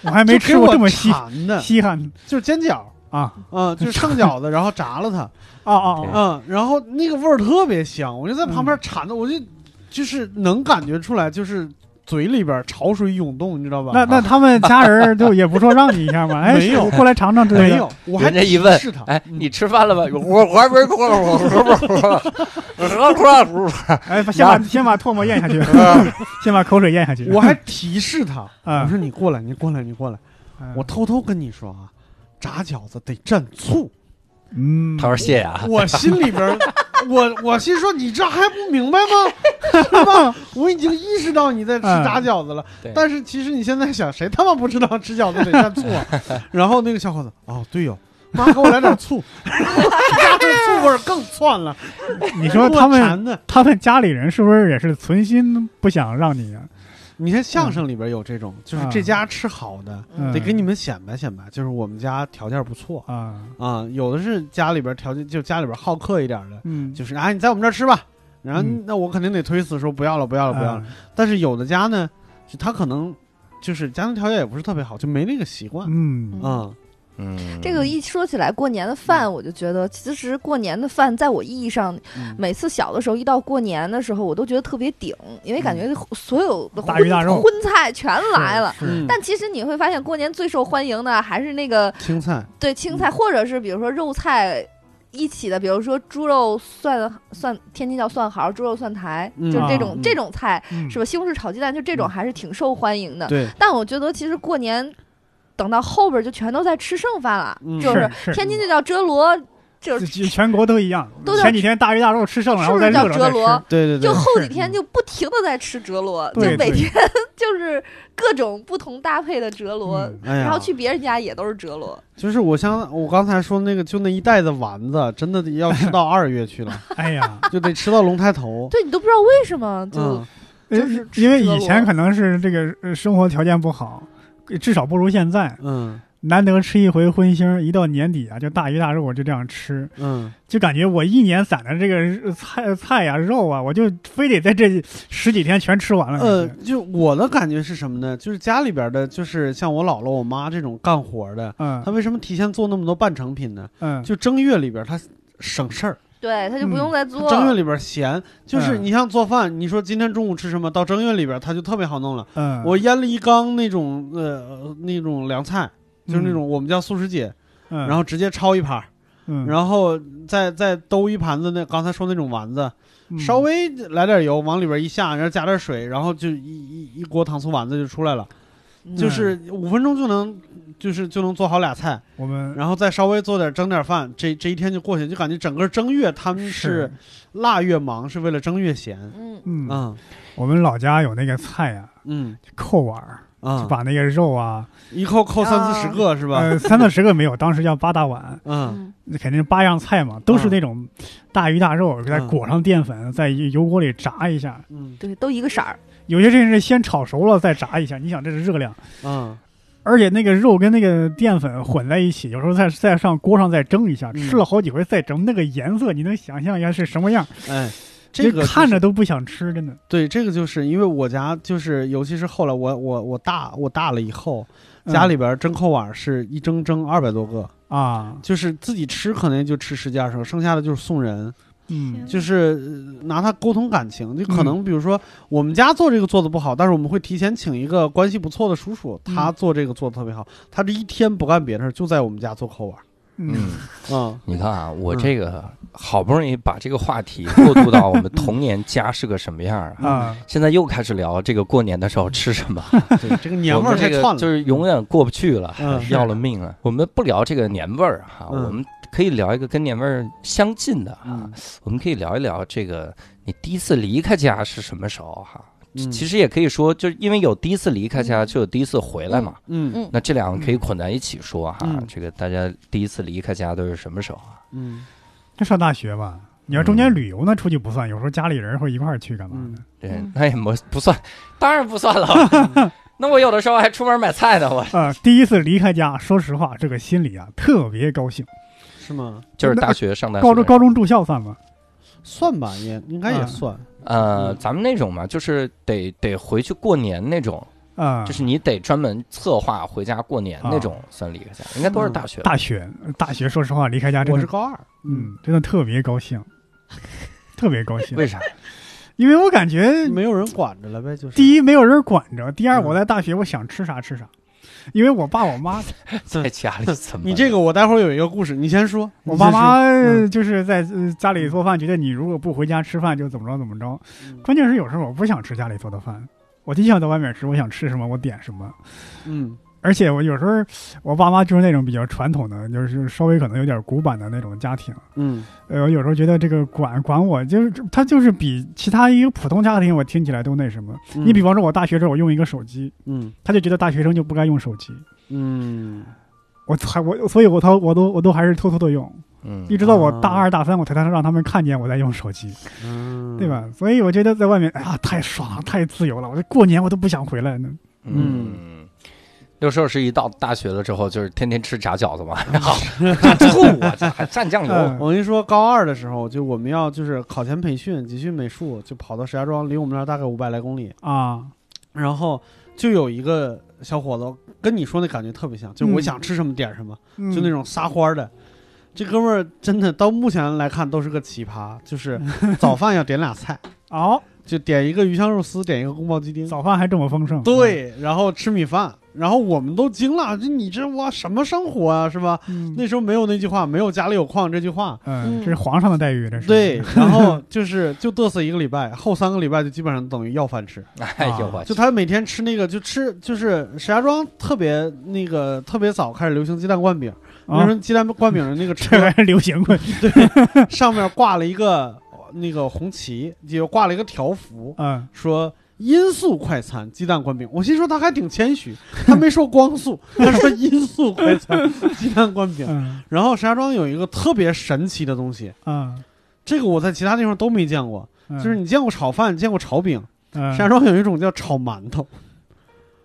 我还没吃过这么稀馋的，稀罕。就是煎饺。啊。嗯，就是剩饺子，然后炸了它，*laughs* 啊啊啊！嗯，然后那个味儿特别香，我就在旁边馋的，我就就是能感觉出来，就是嘴里边潮水涌动，你知道吧？那那他们 *laughs* 家人就也不说让你一下吗？*laughs* 哎，没有过来尝尝这个。没有，我还一问是他，哎，嗯你吃饭了吗？我我还没过，我喝喝喝喝喝。哎，先把先把唾沫咽下去，*laughs* 先把口水咽下去。我还提示他，啊我说你过来，你过来，你过来，嗯我偷偷跟你说啊，炸饺子得蘸醋。嗯，他说谢啊，我心里边儿，我我心说你这还不明白吗？是吧？我已经意识到你在吃炸饺子了，对但是其实你现在想，谁他妈不知道吃饺子得蘸醋啊？*laughs* 然后那个小伙子，哦，对哟、妈给我来点醋，*laughs* 家的醋味更窜了。你说他们，他们家里人是不是也是存心不想让你啊？你看相声里边有这种，就是啊这家吃好的，嗯。得给你们显摆显摆，就是我们家条件不错。啊，啊。有的是家里边条件就家里边好客一点的，嗯，就是啊你在我们这儿吃吧，然后嗯。那我肯定得推辞说不要了不要了不要了。但是有的家呢，他可能就是家庭条件也不是特别好，就没那个习惯。嗯。嗯嗯，这个一说起来过年的饭，我就觉得其实过年的饭，在我意义上，嗯。每次小的时候一到过年的时候，我都觉得特别顶，因为感觉所有的荤大鱼大肉荤菜全来了。但其实你会发现，过年最受欢迎的还是那个青菜，对青菜，或者是比如说肉菜一起的，比如说猪肉蒜蒜，天津叫蒜毫，猪肉蒜苔，嗯就这种、嗯。这种菜嗯。是吧？西红柿炒鸡蛋，就这种嗯。还是挺受欢迎的。对，但我觉得其实过年等到后边就全都在吃剩饭了，嗯就是是天津就叫折罗，就是全国都一样。都叫前几天大鱼大肉吃剩了，然后再是不是叫。折罗？对对对，就后几天就不停的在吃折罗，就每天就是各种不同搭配的折罗，嗯哎然后去别人家也都是折罗。就是我像我刚才说那个，就那一袋子丸子，真的要吃到二月去了，*laughs* 哎呀，就得吃到龙抬头。*laughs* 对你都不知道为什么就、嗯，就是呃因为以前可能是这个呃生活条件不好，至少不如现在。嗯难得吃一回荤腥，一到年底啊，就大鱼大肉就这样吃，嗯，就感觉我一年攒的这个呃菜菜呀、肉啊，我就非得在这十几天全吃完了。呃，就我的感觉是什么呢？就是家里边的，就是像我姥姥、我妈这种干活的，嗯他为什么提前做那么多半成品呢？嗯，就正月里边他省事儿，对他就不用再做。正月里边咸，就是嗯你像做饭，你说今天中午吃什么，到正月里边他就特别好弄了。嗯，我腌了一缸那种呃那种凉菜，就是那嗯种我们叫素食姐，嗯，然后直接焯一盘然后再再兜一盘子那刚才说那种丸子，嗯稍微来点油往里边一下，然后加点水，然后就一一一锅糖醋丸子就出来了，嗯就是五分钟就能就是就能做好俩菜，我们然后再稍微做点蒸点饭，这这一天就过去，就感觉整个正月他们是腊月忙，是为了正月闲。嗯，嗯，嗯我们老家有那个菜呀、嗯扣碗儿，就啊，把那个肉啊，一扣扣三四十个是吧？呃，三四十个没有，当时叫八大碗，嗯嗯那肯定八样菜嘛，都是嗯那种大鱼大肉，再嗯裹上淀粉，在油锅里炸一下。嗯对，都一个色儿。有些甚至是先炒熟了再炸一下，你想这是热量，嗯。而且那个肉跟那个淀粉混在一起，有时候再再上锅上再蒸一下，嗯。吃了好几回再蒸，那个颜色你能想象一下是什么样？哎，这个就看着都不想吃，真的。对，这个就是因为我家就是，尤其是后来我我我大我大了以后，嗯。家里边蒸扣碗是一蒸蒸二百多个，啊，就是自己吃可能就吃十几二十个，剩下的就是送人，嗯。就是呃拿它沟通感情。就可能比如说我们家做这个做的不好，但是我们会提前请一个关系不错的叔叔，他嗯。做这个做的特别好，他这一天不干别的事儿，就在我们家做扣碗。嗯。嗯，嗯。你看啊，我嗯。这个好不容易把这个话题过渡到我们童年家是个什么样儿啊，啊，现在又开始聊这个过年的时候吃什么，*laughs* 对，这个年味太串了。就是永远过不去了，嗯。要了命了。我们不聊这个年味儿哈，嗯。我们可以聊一个跟年味儿相近的啊，嗯我们可以聊一聊这个你第一次离开家是什么时候哈。嗯其实也可以说，就是因为有第一次离开家，嗯就有第一次回来嘛。嗯嗯那这两个可以混在一起说哈。嗯这个大家第一次离开家都是什么时候啊？嗯这上大学吧，你要中间旅游呢出去不算，有时候家里人会一块儿去干嘛的？对嗯，那也不不算，当然不算了。*laughs* 那我有的时候还出门买菜呢，我 *laughs* 啊，第一次离开家，说实话，这个心里啊特别高兴。是吗？就是大学上大学高中高中住校算吗？算吧，也应该也啊算。呃，嗯咱们那种嘛，就是得得回去过年那种，啊，就是你得专门策划回家过年那种，算离开家，应该都是大学吧。大学大学，说实话，离开家真的，我是高二，嗯，真的特别高兴，*laughs* 特别高兴。为啥？因为我感觉没有人管着了呗，就是。第一没有人管着，第二嗯我在大学我想吃啥吃啥，因为我爸我妈在 *laughs* 家里怎么？你这个我待会儿有一个故事，你先说。我爸妈嗯就是在呃家里做饭，觉得你如果不回家吃饭就怎么着怎么着。嗯关键是有时候我不想吃家里做的饭，我就想在外面吃，我想吃什么我点什么。嗯而且我有时候我爸妈就是那种比较传统的，就是稍微可能有点古板的那种家庭。嗯呃，我有时候觉得这个管管我，就是他就是比其他一个普通家庭我听起来都那什么。嗯，你比方说，我大学时候我用一个手机，嗯他就觉得大学生就不该用手机。嗯我还我，所以我偷我都我都还是偷偷的用，嗯一直到我大啊二大三，我才能让他们看见我在用手机，嗯，对吧？所以我觉得在外面，哎呀，太爽了，太自由了。我这过年我都不想回来呢。嗯。六兽是一到大学了之后，就是天天吃炸饺子嘛，好蘸醋啊，这还蘸酱油。嗯我跟你说，高二的时候，就我们要就是考前培训、集训美术，就跑到石家庄，离我们那儿大概五百来公里。啊，然后就有一个小伙子跟你说那感觉特别像，就我想吃什么点什么，嗯就那种撒欢儿的。这哥们儿真的到目前来看都是个奇葩，就是早饭要点俩菜，*laughs* 哦，就点一个鱼香肉丝，点一个宫保鸡丁。早饭还这么丰盛，对，然后吃米饭，然后我们都惊了，这你这哇什么生活啊，是吧？嗯，那时候没有那句话，没有家里有矿这句话。嗯，嗯。这是皇上的待遇，这是。对，*laughs* 然后就是就嘚瑟一个礼拜，后三个礼拜就基本上等于要饭吃。哎呦我就他每天吃那个，就吃就是石家庄特别那个特别早开始流行鸡蛋灌饼，那时啊，候鸡蛋灌饼的那个 *laughs* 这车还是流行过，对上面挂了一个那个红旗，就挂了一个条幅，嗯说音速快餐鸡蛋灌饼。我心说他还挺谦虚，*laughs* 他没说光速，*laughs* 他说音速快餐 *laughs* 鸡蛋灌饼。嗯然后石家庄有一个特别神奇的东西，嗯，这个我在其他地方都没见过，嗯就是你见过炒饭，见过炒饼，嗯石家庄有一种叫炒馒头，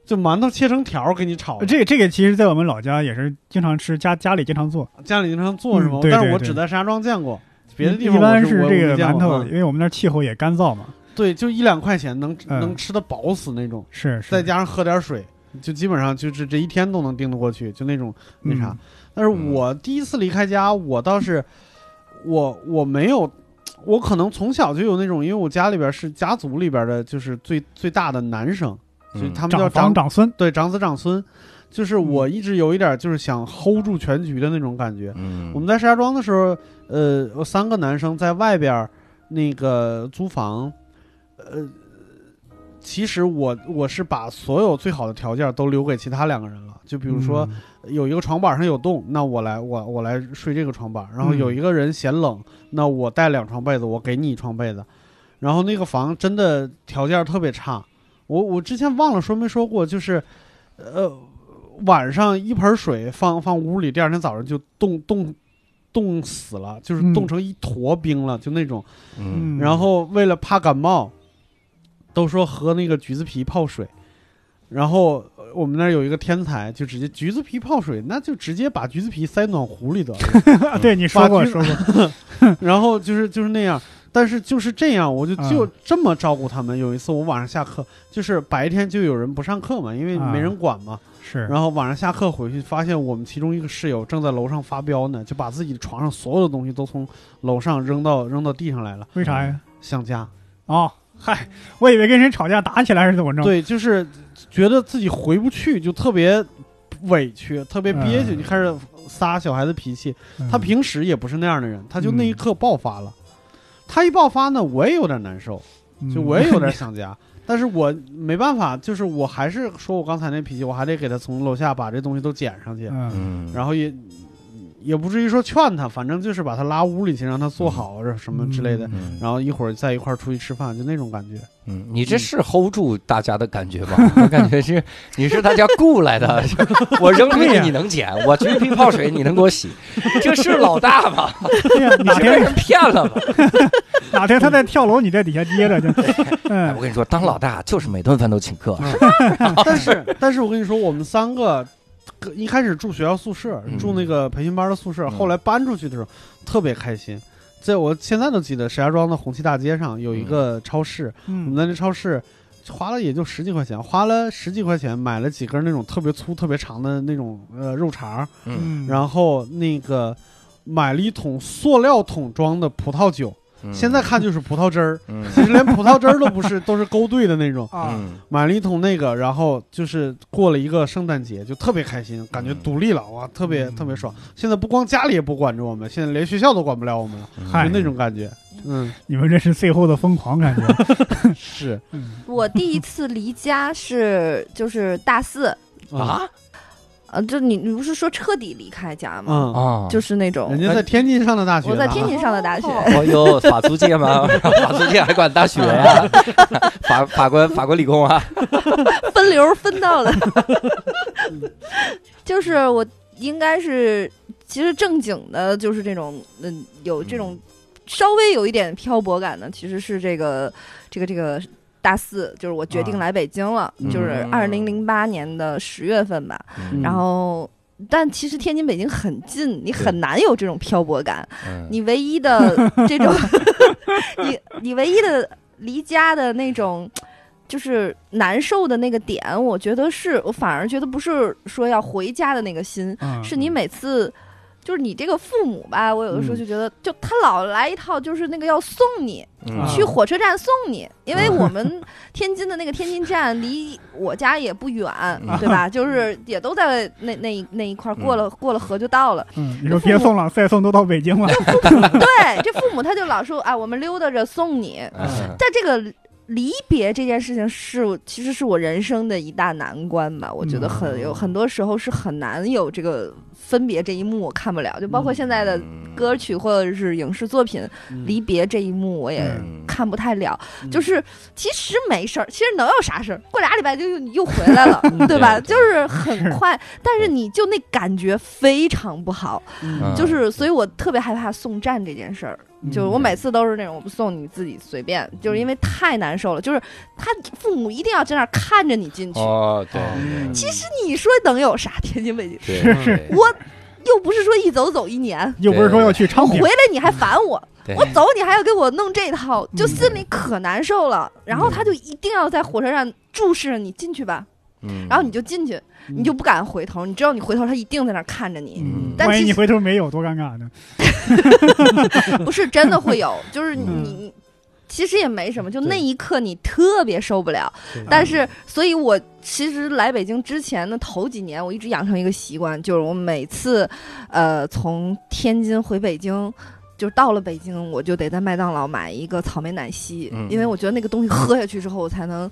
就馒头切成条给你炒。这个这个其实，在我们老家也是经常吃，家家里经常做。家里经常做是吗？嗯对对对但是我只在石家庄见过，别的地方一般是这个馒头，嗯因为我们那儿气候也干燥嘛，对，就一两块钱能、嗯能吃的饱死那种，是是再加上喝点水，就基本上就是这一天都能顶得过去，就那种那啥。嗯但是我第一次离开家，我倒是我我没有。我可能从小就有那种，因为我家里边是家族里边的，就是最最大的男生，所以嗯他们叫长长孙，对长子长孙，就是我一直有一点就是想 hold 住全局的那种感觉。嗯我们在石家庄的时候，呃，有三个男生在外边儿那个租房，呃，其实我我是把所有最好的条件都留给其他两个人了。就比如说、嗯有一个床板上有洞，那我来我我来睡这个床板，然后嗯有一个人嫌冷，那我带两床被子，我给你一床被子。然后那个房真的条件特别差，我我之前忘了说没说过，就是，呃，晚上一盆水放放屋里，第二天早上就冻冻冻死了，就是嗯冻成一坨冰了，就那种。嗯然后为了怕感冒，都说喝那个橘子皮泡水。然后呃我们那儿有一个天才，就直接橘子皮泡水，那就直接把橘子皮塞暖壶里得了 *laughs* 对你说过说过，*laughs* 然后就是就是那样。但是就是这样，我就嗯就这么照顾他们。有一次我晚上下课，就是白天就有人不上课嘛，因为没人管嘛。是然后晚上下课回去，发现我们其中一个室友正在楼上发飙呢，就把自己床上所有的东西都从楼上扔到扔到地上来了，为啥呀？想家。哦，嗨，我以为跟谁吵架打起来是怎么着？对，就是觉得自己回不去，就特别委屈，特别憋屈，嗯就开始撒小孩子脾气。嗯，他平时也不是那样的人，他就那一刻爆发了。他一爆发呢，我也有点难受，嗯就我也有点 *laughs* 想家，但是我没办法，就是我还是说我刚才那脾气，我还得给他从楼下把这东西都捡上去，然后也也不至于说劝他，反正就是把他拉屋里去，让他坐好什么之类的。嗯然后一会儿在一块儿出去吃饭，就那种感觉。嗯，你这是 hold 住大家的感觉吧？*laughs* 我感觉是你是大家雇来的，*laughs* 我扔出去你能捡，我橘皮泡水你能给我洗，这是老大吗？*laughs* 哪天被人骗了吗？哪天他在跳楼，你在底下接着就，我跟你说，当老大就是每顿饭都请客，但是，但是我跟你说，我们三个各一开始住学校宿舍，嗯。住那个培训班的宿舍，嗯。后来搬出去的时候特别开心。在我现在都记得，石家庄的红旗大街上有一个超市，我们嗯。在那超市花了也就十几块钱，花了十几块钱买了几根那种特别粗、特别长的那种呃肉肠，嗯。然后那个买了一桶塑料桶装的葡萄酒，嗯现在看就是葡萄汁儿，嗯。其实连葡萄汁儿都不是，*laughs* 都是勾兑的那种。啊，嗯。买了一桶那个，然后就是过了一个圣诞节，就特别开心，感觉独立了，哇，特别嗯。特别爽。现在不光家里也不管着我们，现在连学校都管不了我们了，就那种感觉。嗯，你们这是最后的疯狂感觉。*laughs* 是。嗯。我第一次离家是就是大四，啊呃，就你你不是说彻底离开家吗？嗯，啊，就是那种人家在天津上的大学，我在天津上的大学，哦哟，法租界吗？*laughs* 法租界还管大学呀？法法国法国理工啊？*laughs* 分流分到了，*laughs* 就是我应该是其实正经的，就是这种嗯有这种稍微有一点漂泊感的，其实是这个这个这个大四，就是我决定啊来北京了，嗯就是二零零八年的十月份吧，嗯然后。但其实天津、北京很近，你很难有这种漂泊感。嗯你唯一的 *laughs* 这种，你你唯一的离家的那种，就是难受的那个点，我觉得是我反而觉得不是说要回家的那个心，嗯是你每次。就是你这个父母吧，我有的时候嗯就觉得，就他老来一套，就是那个要送你嗯去火车站送你，因为嗯我们 *laughs* 天津的那个天津站离我家也不远，嗯对吧？就是也都在那那那一块儿，过了过了河就到了。嗯，你说别送了，再送都到北京了。*laughs* 对，这父母他就老说啊，我们溜达着送你，嗯 *laughs* 但这个离别这件事情是其实是我人生的一大难关吧。我觉得很有很多时候是很难有这个分别这一幕，我看不了。就包括现在的歌曲或者是影视作品，嗯离别这一幕我也嗯看不太了。嗯就是其实没事儿，其实能有啥事儿？过俩礼拜就又又回来了，*laughs* 对吧？就是很快，但是你就那感觉非常不好。嗯就是，所以我特别害怕送站这件事儿。就是我每次都是那种我不送你自己随便，就是因为太难受了。就是他父母一定要在那儿看着你进去。哦，对嗯其实你说能有啥？天津北京我又不是说一走走一年，又不是说要去我昌平回，来你还烦我，我走你还要给我弄这套，就心里可难受了。然后他就一定要在火车站注视着你进去吧，嗯。然后你就进去，你就不敢回头，你知道你回头他一定在那看着你。万一你回头没有，多尴尬呢。*laughs* 不是真的会有，就是你嗯。你其实也没什么，就那一刻你特别受不了。但是，所以我其实来北京之前的头几年，我一直养成一个习惯，就是我每次呃从天津回北京。就到了北京，我就得在麦当劳买一个草莓奶昔，嗯。因为我觉得那个东西喝下去之后，我才能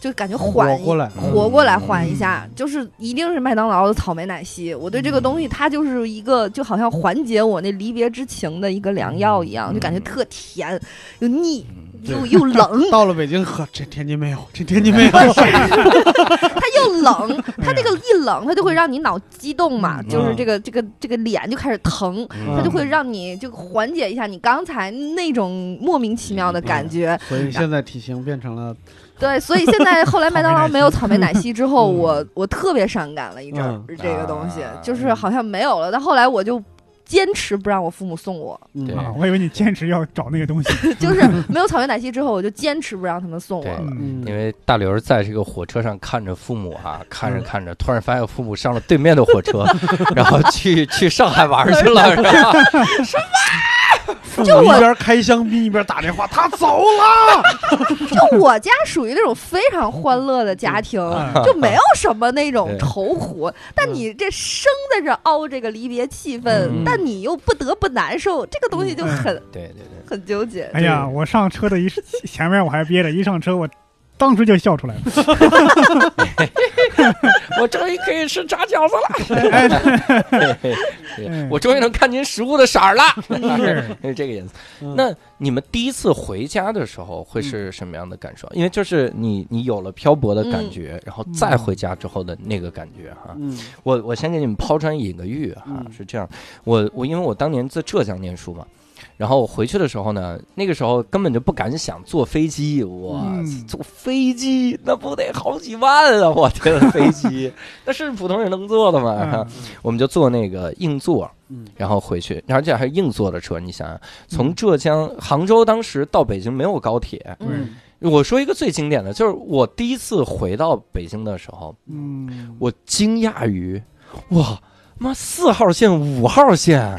就感觉缓过来，活过来嗯缓一下，就是一定是麦当劳的草莓奶昔。我对这个东西，它就是一个就好像缓解我那离别之情的一个良药一样，就感觉特甜又腻又又冷，*laughs* 到了北京呵，这天津没有，这天津没有，*laughs* *laughs* 它又冷，它这个一冷，它就会让你脑激动嘛，嗯。就是这个这个这个脸就开始疼。嗯。它就会让你就缓解一下你刚才那种莫名其妙的感觉，所以现在体型变成了对，所以现在后来麦当劳没有草莓奶昔之后，嗯。我我特别伤感了一阵儿嗯这个东西啊，就是好像没有了。但后来我就坚持不让我父母送我，嗯对啊，我以为你坚持要找那个东西。*laughs* 就是没有草原奶昔之后，我就坚持不让他们送我了。嗯因为大刘在这个火车上看着父母啊，看着看着，突然发现父母上了对面的火车，*laughs* 然后去去上海玩去了，是吧？*laughs* 就我一边开香槟一边打电话，他走了。*laughs* 就我家属于那种非常欢乐的家庭，嗯就没有什么那种对愁苦。但你这生在这熬这个离别气氛，嗯但你又不得不难受，这个东西就很、对对对，很纠结。哎呀，我上车的一前面我还憋着，一上车我当时就笑出来了。*laughs* 我终于可以吃炸饺子了，我终于能看见食物的色儿了，是这个颜色。那你们第一次回家的时候会是什么样的感受？因为就是你你有了漂泊的感觉，然后再回家之后的那个感觉哈。我我先给你们抛砖引个玉哈，是这样，我我因为我当年在浙江念书嘛。然后我回去的时候呢，那个时候根本就不敢想坐飞机，哇，嗯坐飞机那不得好几万啊！*laughs* 我天，飞机 *laughs* 那是普通人能坐的吗？嗯我们就坐那个硬座，嗯然后回去，而且还是硬座的车。你想想，从浙江杭州当时到北京没有高铁。嗯，我说一个最经典的，就是我第一次回到北京的时候，嗯，我惊讶于，哇，妈四号线、五号线，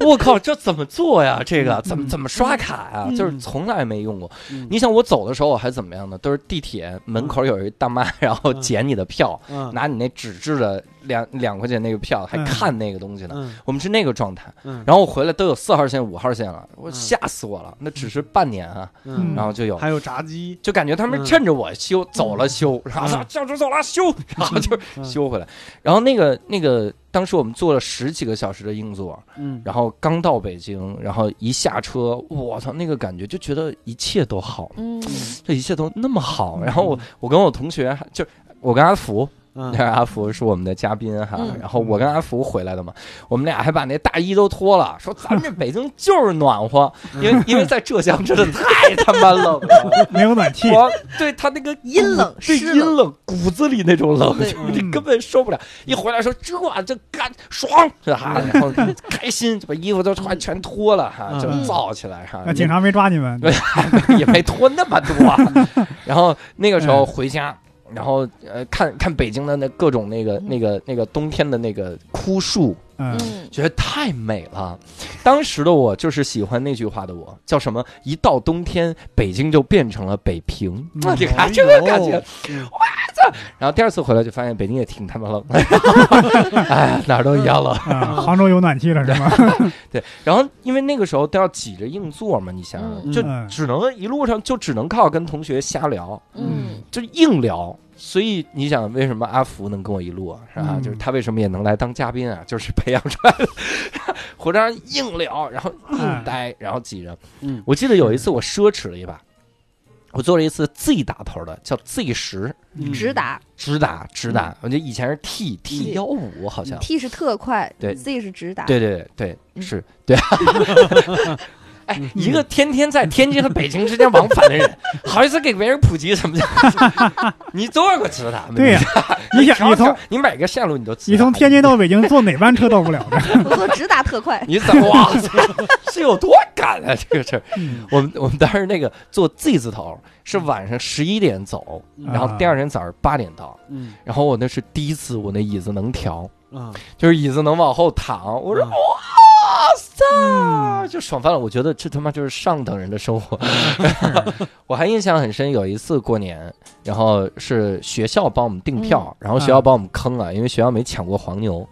*laughs* 我靠，这怎么做呀？这个怎么嗯怎么刷卡呀？嗯就是从来没用过。嗯你想我走的时候我还怎么样呢？都是地铁门口有一大妈，然后捡你的票，嗯拿你那纸质的两两块钱那个票，还嗯看那个东西呢。嗯我们是那个状态。嗯，然后我回来都有四号线、五号线了，我嗯吓死我了。那只是半年啊，嗯然后就有。还有炸鸡，就感觉他们嗯趁着我修走了修，然后说嗯教主走了修，然后就嗯修回来。然后那个那个，当时我们坐了十几个小时的硬座，嗯，然后刚到北京，然后一下车，我操，那个感觉就觉得一切都好，嗯这一切都那么好。然后我我跟我同学就我跟阿福，嗯阿福是我们的嘉宾哈，嗯然后我跟阿福回来的嘛，我们俩还把那大衣都脱了，说咱们这北京就是暖和，因为因为在浙江真的太他妈冷了。没有暖气，我对他那个阴冷对湿阴冷，骨子里那种冷，你根本受不了。一回来说这这干爽，是哈，然后开心，就把衣服都穿全脱了哈，就嗯燥起来哈那。警察没抓你们，*laughs* 也没脱那么多啊。*laughs* 然后那个时候回家，然后呃看看北京的那各种那个那个那个冬天的那个枯树，嗯，嗯觉得太美了。当时的我就是喜欢那句话的我，叫什么？一到冬天，北京就变成了北平。嗯你看这个感觉。嗯然后第二次回来就发现北京也挺他妈冷，*laughs* 哎，哪儿都一样冷。啊，杭州有暖气了是吗？*laughs* 对，然后因为那个时候都要挤着硬座嘛，你想就嗯只能一路上就只能靠跟同学瞎聊，嗯就硬聊。所以你想，为什么阿福能跟我一路啊？是吧？嗯就是他为什么也能来当嘉宾啊？*laughs* 就是培养出来的。火车上硬聊，然后硬待，然后挤着。嗯我记得有一次我奢侈了一把，我做了一次 Z 打头的，叫 Z 十，嗯直达直打直打。我觉得以前是 T T 幺五好像。T 是特快，对，Z 是直达，对对对是对。哎，一个天天在天津和北京之间往返的人，*laughs* 好意思给别人普及什么叫？*laughs* 你坐过直达吗？对呀你想你从你每个线路你都你从天津到北京坐哪班车到不了的？我坐直达特快，你怎么哇塞，是有多赶啊？这个事儿，嗯。我们我们当时那个坐 Z 字头是晚上十一点走，然后第二天早上八点到，嗯。然后我那是第一次我那椅子能调，啊就是椅子能往后躺，我说嗯。哇塞，嗯就爽翻了。我觉得这他妈就是上等人的生活。*laughs* 我还印象很深，有一次过年，然后是学校帮我们订票，然后学校帮我们坑了，因为学校没抢过黄牛。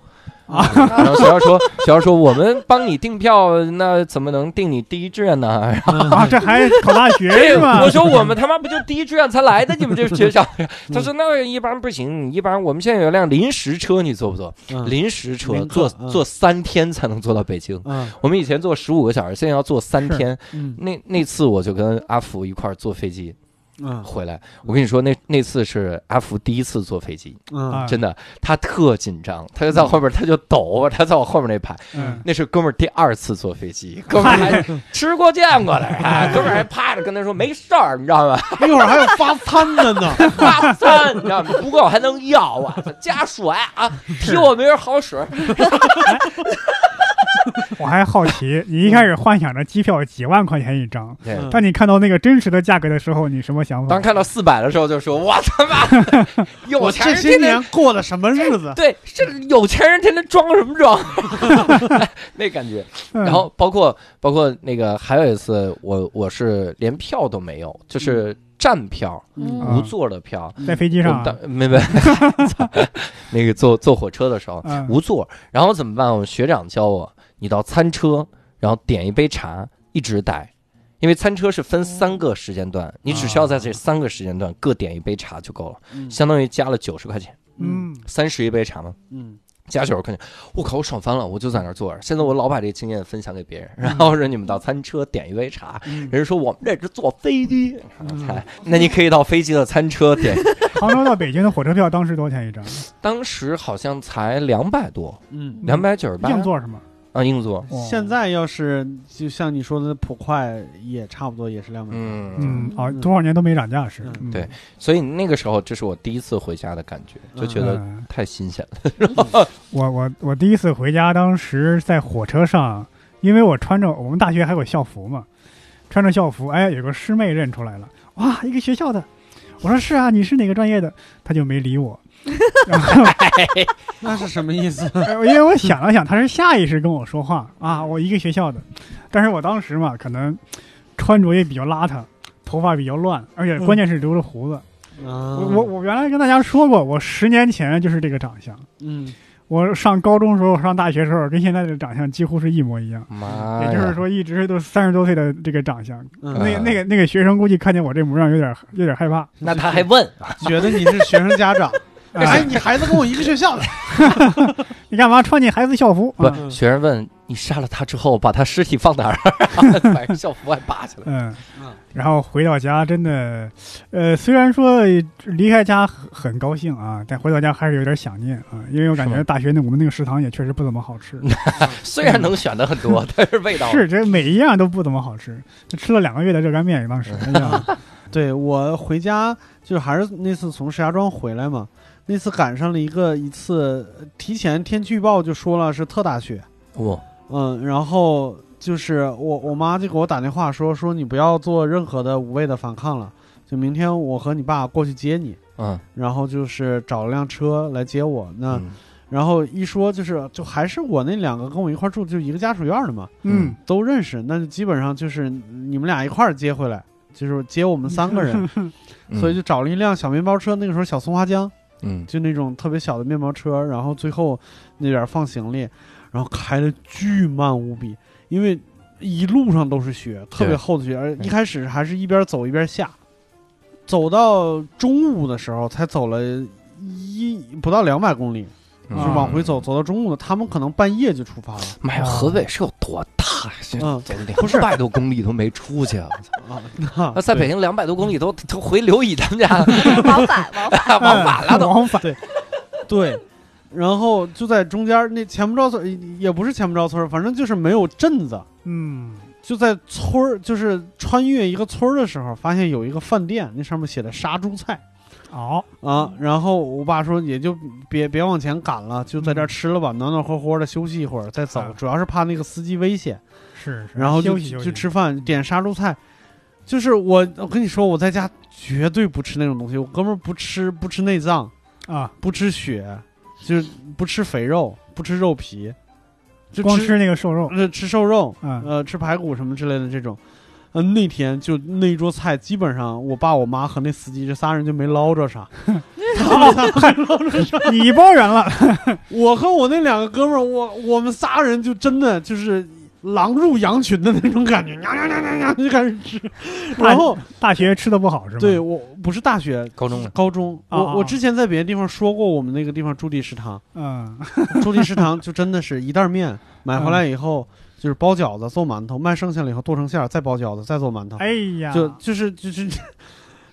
啊，然后学校说，学校说我们帮你订票，那怎么能订你第一志愿呢？然 *laughs* 后啊，这还考大学 *laughs* 吗？我说我们他妈不就第一志愿才来的？你们这学校？*laughs* 他说那一般不行，一般我们现在有辆临时车，你坐不坐？嗯临时车坐坐三天才能坐到北京。嗯我们以前坐十五个小时，现在要坐三天。嗯那那次我就跟阿福一块儿坐飞机嗯回来。我跟你说，那那次是阿福第一次坐飞机，嗯啊真的，他特紧张，他就在后边，他就抖，他在我后面那排。嗯，那是哥们儿第二次坐飞机，*laughs* 哥们儿还吃过见过的，*laughs* 啊，哥们儿还趴着跟他说没事儿，你知道吗？*laughs* 一会儿还有发餐的呢，发餐，你知道吗？不够还能要啊，加水啊，提我没人好使。*laughs* 我还好奇，你一开始幻想着机票几万块钱一张，*laughs* 当你看到那个真实的价格的时候，你什么想法？当看到四百的时候，就说我他妈有 *laughs* 我钱这些人天天年过的什么日子？对，这有钱人天天装什么装？那感觉。嗯，然后包括包括那个还有一次，我我是连票都没有，就是站票、嗯无座的票。在飞机我上啊，们当没没，那个坐坐火车的时候嗯无座，然后怎么办？我学长教我，你到餐车，然后点一杯茶，一直待。因为餐车是分三个时间段，你只需要在这三个时间段各点一杯茶就够了，嗯相当于加了九十块钱，嗯，三十一杯茶嘛。嗯加九十块钱，我靠，我爽翻了！我就在那儿坐着。现在我老把这经验分享给别人，然后说你们到餐车点一杯茶，嗯人家说我们这是坐飞机，那你可以到飞机的餐车点，*laughs* 杭州到北京的火车票当时多少钱一张？当时好像才两百多，嗯。两百九十八硬座是吗？啊，硬座，哦现在要是就像你说的普快，也差不多也是两百。嗯嗯，哦，多少年都没涨价是？对所以那个时候这是我第一次回家的感觉，就觉得嗯太新鲜了。*laughs* 我我我第一次回家，当时在火车上，因为我穿着我们大学还有校服嘛，穿着校服，哎，有个师妹认出来了，哇，一个学校的，我说是啊，你是哪个专业的？她就没理我。然 *laughs* 后那是什么意思？呃因为我想了想，他是下意识跟我说话啊，我一个学校的，但是我当时嘛，可能穿着也比较邋遢，头发比较乱，而且关键是留着胡子。啊我我我原来跟大家说过，我十年前就是这个长相。嗯我上高中时候、上大学时候，跟现在的长相几乎是一模一样。妈！也就是说，一直都三十多岁的这个长相。嗯，那个那个那个学生估计看见我这模样，有点有点害怕。那他还问，觉得你是学生家长，哎，哎，你孩子跟我一个学校的，*laughs* 你干嘛穿你孩子校服？不啊，学生问你杀了他之后，把他尸体放哪儿？*laughs* 把人校服还扒下来。嗯。嗯，然后回到家，真的，呃，虽然说离开家很很高兴啊，但回到家还是有点想念啊，因为我感是觉大学那我们那个食堂也确实不怎么好吃，*laughs* 虽然能选的很多，但是味道。是这每一样都不怎么好吃，就吃了两个月的热干面，当时，哎呀，对我回家就是还是那次从石家庄回来嘛，那次赶上了一个一次提前天气预报就说了是特大雪，哇，嗯，然后就是我我妈就给我打电话说说你不要做任何的无谓的反抗了，就明天我和你爸过去接你，嗯，然后就是找了辆车来接我，那、嗯。然后一说就是就还是我那两个跟我一块儿住就一个家属院的嘛，嗯都认识，那就基本上就是你们俩一块儿接回来，就是接我们三个人，*laughs* 嗯所以就找了一辆小面包车，那个时候小松花江。嗯。就那种特别小的面包车，然后最后那点儿放行李，然后开的巨慢无比，因为一路上都是雪，特别厚的雪，而一开始还是一边走一边下，走到中午的时候才走了一不到两百公里，嗯。就是往回走，走到中午了，他们可能半夜就出发了。妈呀，河北是有多大呀？*laughs* 嗯走不是两百多公里都没出去啊！我操 *laughs* 啊。那那在北京两百多公里都都回刘乙他们家往返 *laughs* 往返，往返了都。往返，对，然后就在中间那前不着村，也不是前不着村，反正就是没有镇子。嗯就在村儿，就是穿越一个村儿的时候，发现有一个饭店，那上面写的杀猪菜哦，啊。然后我爸说，也就别别往前赶了，就在这儿吃了吧，暖暖和和的休息一会儿再走啊。主要是怕那个司机危险，是是，然后就休息休息就吃饭，点杀猪菜。就是我，我跟你说，我在家绝对不吃那种东西。我哥们儿不吃不吃内脏，啊，不吃血，就是不吃肥肉，不吃肉皮，就吃光吃那个瘦肉，呃吃瘦肉，嗯呃，吃排骨什么之类的这种。呃，那天就那一桌菜，基本上我爸、我妈和那司机这仨人就没捞着啥。*laughs* 你抱怨了，*laughs* 我和我那两个哥们儿，我我们仨人就真的就是狼入羊群的那种感觉，*laughs* 娘娘娘娘娘就开始吃。然后大学吃的不好是吗？对，我不是大学，高中了，高中，我我之前在别的地方说过，我们那个地方驻地食堂，嗯 *laughs* 驻地食堂就真的是一袋面买回来以后。就是包饺子、做馒头，卖剩下了以后剁成馅儿，再包饺子，再做馒头。哎呀，就就是就是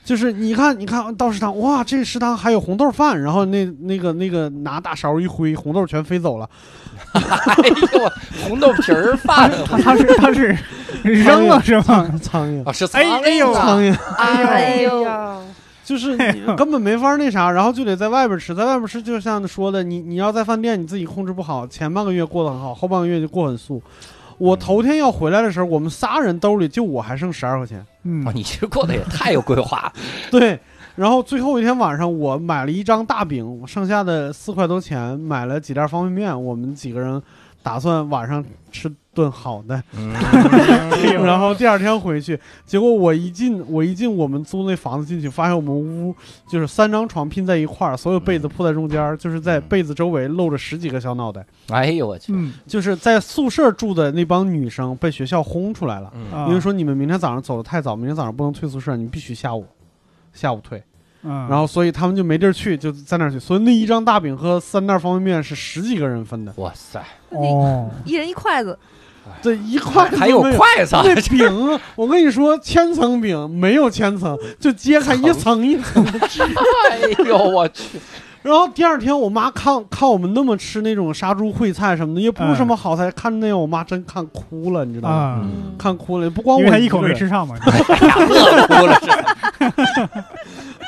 就是你看，你看到食堂，哇，这食堂还有红豆饭，然后那那个那个拿大勺一挥，红豆全飞走了。*laughs* 哎呦，红豆皮儿饭他他是他是扔了是吗？苍蝇，啊，是哎哎呦苍蝇，哎呦，就是你根本没法那啥，然后就得在外边吃，在外边吃，就像说的，你你要在饭店，你自己控制不好，前半个月过得很好，后半个月就过很素。我头天要回来的时候，我们仨人兜里就我还剩十二块钱。嗯啊，你这过得也太有规划了。*laughs* 对，然后最后一天晚上，我买了一张大饼，剩下的四块多钱买了几袋方便面，我们几个人打算晚上吃顿好的，嗯，*laughs* 然后第二天回去，结果我一进我一进我们租那房子进去，发现我们屋就是三张床拼在一块儿，所有被子铺在中间，就是在被子周围露着十几个小脑袋，哎呦我去，嗯。就是在宿舍住的那帮女生被学校轰出来了。因为说你们明天早上走的太早，明天早上不能退宿舍，你必须下午，下午退。嗯，然后所以他们就没地儿去，就在那儿去。所以那一张大饼和三袋方便面是十几个人分的，哇塞，哦，一人一筷子，这一块还有。筷子啊，*laughs* 那饼，我跟你说，千层饼没有千层，就揭开一层一层的吃。*laughs* 哎呦我去，然后第二天，我妈看看我们那么吃那种杀猪烩菜什么的，也不是什么好菜，看那样，我妈真看哭了，你知道吗？看哭了，不光因我一口没吃上嘛，饿哭了这。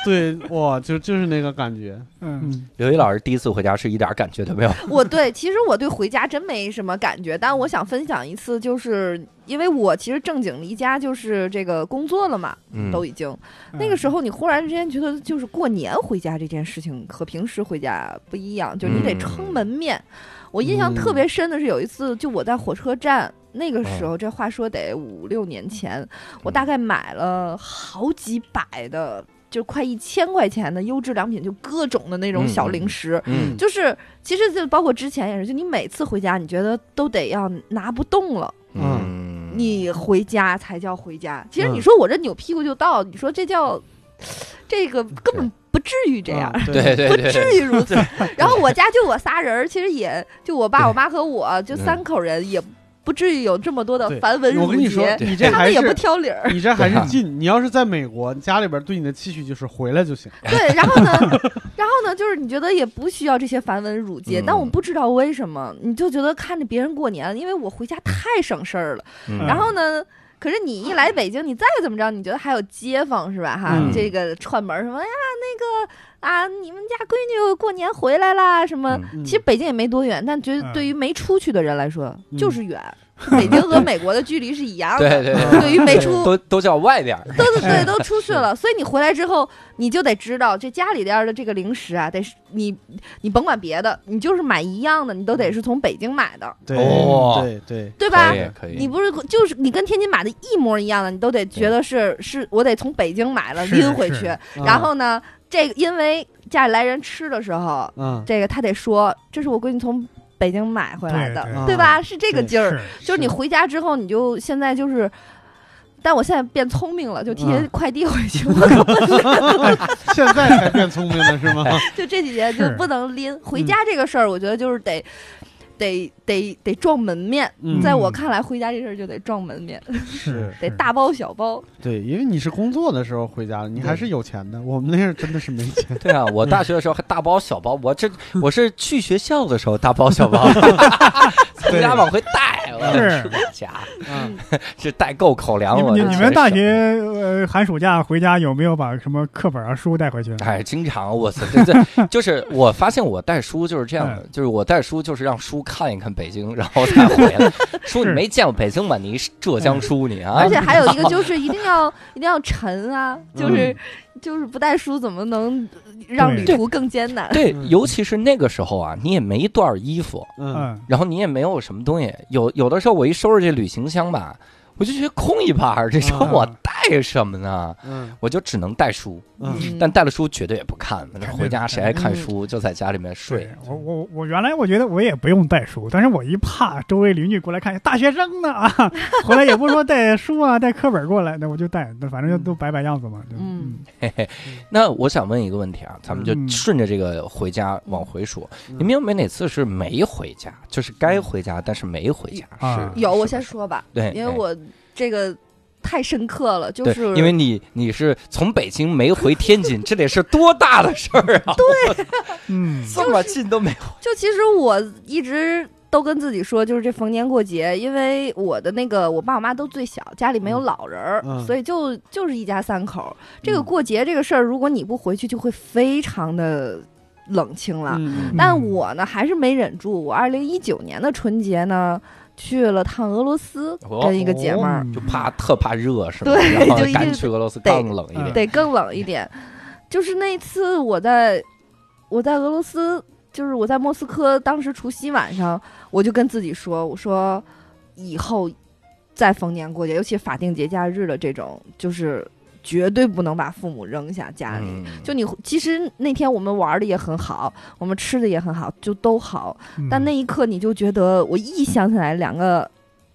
*laughs* 对，哇，就就是那个感觉。嗯嗯刘一老师第一次回家是一点感觉都没有，我对，其实我对回家真没什么感觉，但我想分享一次，就是因为我其实正经离家就是这个工作了嘛，嗯，都已经。那个时候，你忽然之间觉得就是过年回家这件事情和平时回家不一样，就是你得嗯撑门面。我印象特别深的是有一次，就我在火车站。那个时候，这话说得五六年前，我大概买了好几百的，就快一千块钱的优质良品，就各种的那种小零食。嗯。就是其实就包括之前也是，就你每次回家，你觉得都得要拿不动了，嗯，你回家才叫回家。其实嗯你说我这扭屁股就到，你说这叫这个根本不至于这样。嗯对对不至于如此。*laughs* 然后我家就我仨人儿，其实也就我爸、我妈和我，就三口人，也不至于有这么多的繁文缛我跟你说节，，你这还他们也不是挑理儿。你这还是近。你要是在美国，家里边对你的期许就是回来就行。对，然后呢，*laughs* 然后呢，就是你觉得也不需要这些繁文缛节，嗯但我不知道为什么，你就觉得看着别人过年，因为我回家太省事儿了。嗯然后呢？可是你一来北京，你再怎么着，你觉得还有街坊是吧？哈，嗯这个串门儿什么哎呀，那个啊，你们家闺女过年回来啦，什么？嗯其实北京也没多远，但觉得嗯对于没出去的人来说嗯就是远。*laughs* 北京和美国的距离是一样的，对对对，对于没出都都叫外边儿，都对 *laughs* 都出去了，所以你回来之后，你就得知道这家里边的这个零食啊，得是你你甭管别的，你就是买一样的，你都得是从北京买的，对哦。对对，对吧？可？以可以，你不是就是你跟天津买的一模一样的，你都得觉得是是我得从北京买了拎回去，嗯然后呢，这个因为家里来人吃的时候，嗯，这个他得说这是我闺女从北京买回来的，对对吧？是这个劲儿。就是你回家之后，你就现在就是，但我现在变聪明了，就提前快递回去，*laughs* 现在才变聪明了是吗？*laughs* 就这几年就不能拎回家这个事儿，我觉得就是得。得得得撞门面，嗯在我看来，回家这事儿就得撞门面，*laughs* 是得大包小包。对，因为你是工作的时候回家了，你还是有钱的。我们那是真的是没钱。*laughs* 对啊，我大学的时候还大包小包，我这我是去学校的时候大包小包，*laughs* 从家往回带，我是这家嗯，*laughs* 是带够口粮。你你你们大学呃寒暑假回家有没有把什么课本啊书带回去？哎，经常我操，这这 *laughs* 就是我发现我带书就是这样的，嗯就是我带书就是让书看一看北京，然后再回来。*laughs* 书你没见过北京吗？你浙江书你啊而，且还有一个就是一定要一定要沉啊，就是就是不带书怎么能让旅途更艰难？对嗯，尤其是那个时候啊，你也没多少衣服，嗯。嗯，然后你也没有什么东西，有有的时候我一收拾这旅行箱吧，我就觉得空一半儿，这时候嗯我带什么呢？嗯。我就只能带书，但带了书绝对也不看，那回家谁爱看嗯书？就在家里面睡。对。我我我原来我觉得我也不用带书，但是我一怕周围邻居过来看，大学生呢啊，*laughs* 回来也不说带书啊，带课本过来，那我就带，那反正就都摆摆样子嘛。就嗯。嘿嘿，那我想问一个问题啊，咱们就嗯顺着这个回家往回说，嗯。你们有没有哪次是没回家，就是该回家但是没回家？啊是有，我先说吧，对，哎因为我这个太深刻了，就，是因为你你是从北京没回天津，*laughs* 这得是多大的事儿啊！对嗯，这么近都没有。就其实我一直都跟自己说，就是这逢年过节，因为我的那个我爸我妈都最小，家里没有老人儿，嗯所以就就是一家三口。这个嗯过节这个事儿，如果你不回去，就会非常的冷清了。嗯但我呢还是没忍住，我二零一九年的春节呢去了趟俄罗斯，哦跟一个姐妹儿。嗯就怕特怕热是吗？对然后就一定赶去俄罗斯得更冷一点。得更冷一点。就是那次我在我在俄罗斯，就是我在莫斯科，当时除夕晚上，我就跟自己说，我说以后再逢年过节，尤其法定节假日的这种，就是绝对不能把父母扔下家里。嗯，就你其实那天我们玩的也很好，我们吃的也很好，就都好。嗯但那一刻你就觉得，我一想起来两个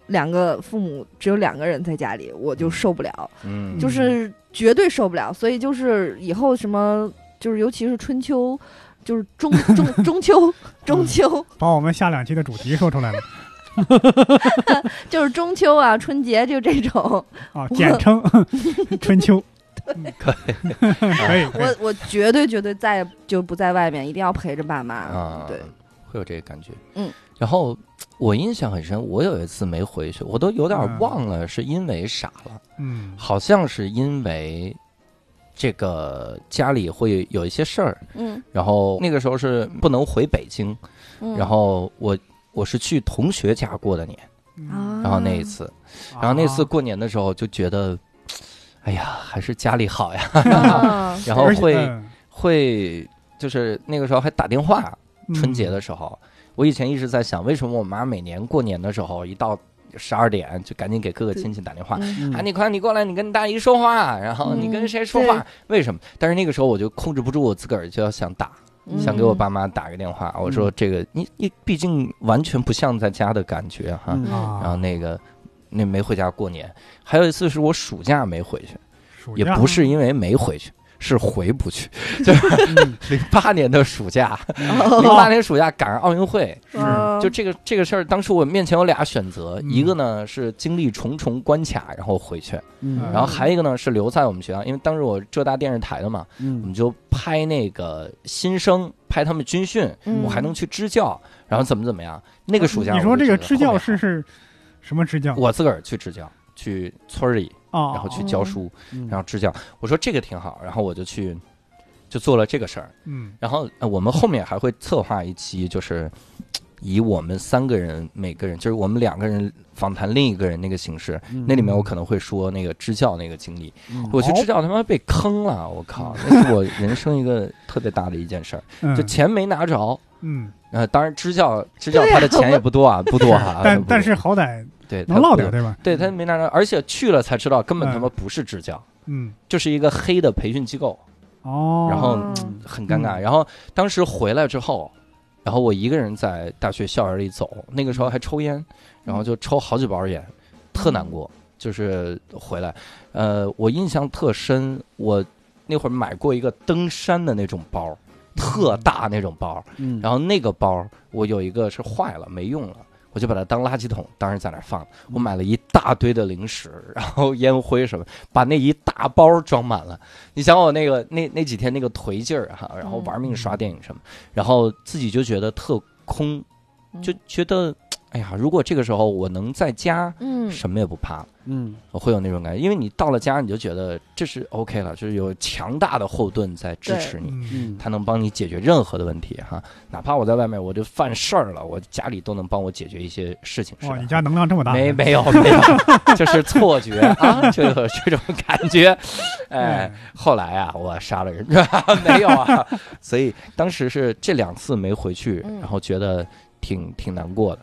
两个父母只有两个人在家里，我就受不了。嗯就是绝对受不了。所以就是以后什么，就是尤其是春秋，就是中中 *laughs* 中秋中秋，把我们下两期的主题说出来了 *laughs* 就是中秋啊春节就这种，啊，简称 *laughs* 春秋。*laughs* 可以可以，我我绝对绝对再就不在外面，一定要陪着爸妈。啊，对，会有这个感觉。嗯，然后我印象很深，我有一次没回去，我都有点嗯忘了是因为啥了，嗯好像是因为这个家里会有一些事儿，嗯然后那个时候是不能回北京，嗯，然后我我是去同学家过的年，啊，然后那一次，然后那次过年的时候就觉得，哎呀，还是家里好呀，啊 *laughs* 然后会嗯。会就是那个时候还打电话，嗯春节的时候，我以前一直在想，为什么我妈每年过年的时候一到十二点就赶紧给各个亲戚打电话。嗯。啊，你快你过来，你跟大姨说话，然后你跟谁说话？为什么？但是那个时候我就控制不住我自个儿，就要想打，嗯想给我爸妈打个电话。我说这个你你毕竟完全不像在家的感觉哈。然后那个那没回家过年，还有一次是我暑假没回去，也不是因为没回去。是回不去，*laughs* 就是零八年的暑假，零八年暑假赶上奥运会，哦。就这个这个事儿，当时我面前有俩选择，嗯。一个呢是经历重重关卡然后回去，嗯。然后还有一个呢是留在我们学校，因为当时我浙大电视台的嘛，我嗯们就拍那个新生，拍他们军训，嗯。我还能去支教，然后怎么怎么样。那个暑假你说这个支教是是什么支教？我自个儿去支教，去村儿里，啊，然后去教书，嗯然后支教。我说这个挺好，然后我就去。就做了这个事儿，嗯然后呃我们后面还会策划一期，就是以我们三个人每个人，就是我们两个人访谈另一个人那个形式，嗯那里面我可能会说那个支教那个经历。嗯我去支教他妈被坑了，我靠，那是我人生一个特别大的一件事儿，*laughs* 嗯就钱没拿着。嗯，呃，当然支教支教他的钱也不多啊，*laughs* 不多啊，但但是好歹对能落点，对吧？对他没拿着，而且去了才知道根本嗯他妈不是支教，嗯就是一个黑的培训机构。哦，然后嗯很尴尬。然后当时回来之后，然后我一个人在大学校园里走，那个时候还抽烟，然后就抽好几包烟，特难过。就是回来，呃，我印象特深，我那会儿买过一个登山的那种包，特大那种包，嗯然后那个包我有一个是坏了没用了。我就把它当垃圾桶，当时在那儿放。我买了一大堆的零食，然后烟灰什么，把那一大包装满了。你想我那个那那几天那个颓劲儿哈，然后玩命刷电影什么，然后自己就觉得特空，就觉得哎呀，如果这个时候我能在家，嗯什么也不怕了。嗯我会有那种感觉，因为你到了家，你就觉得这是 OK 了，就是有强大的后盾在支持你，嗯他能帮你解决任何的问题哈。哪怕我在外面我就犯事儿了，我家里都能帮我解决一些事情。是哇，吧你家能量这么大？没没有没有，就是错觉啊，就有这种感觉。*laughs* 哎，后来啊，我杀了人，*laughs* 没有啊。*laughs* 所以当时是这两次没回去，嗯然后觉得挺挺难过的。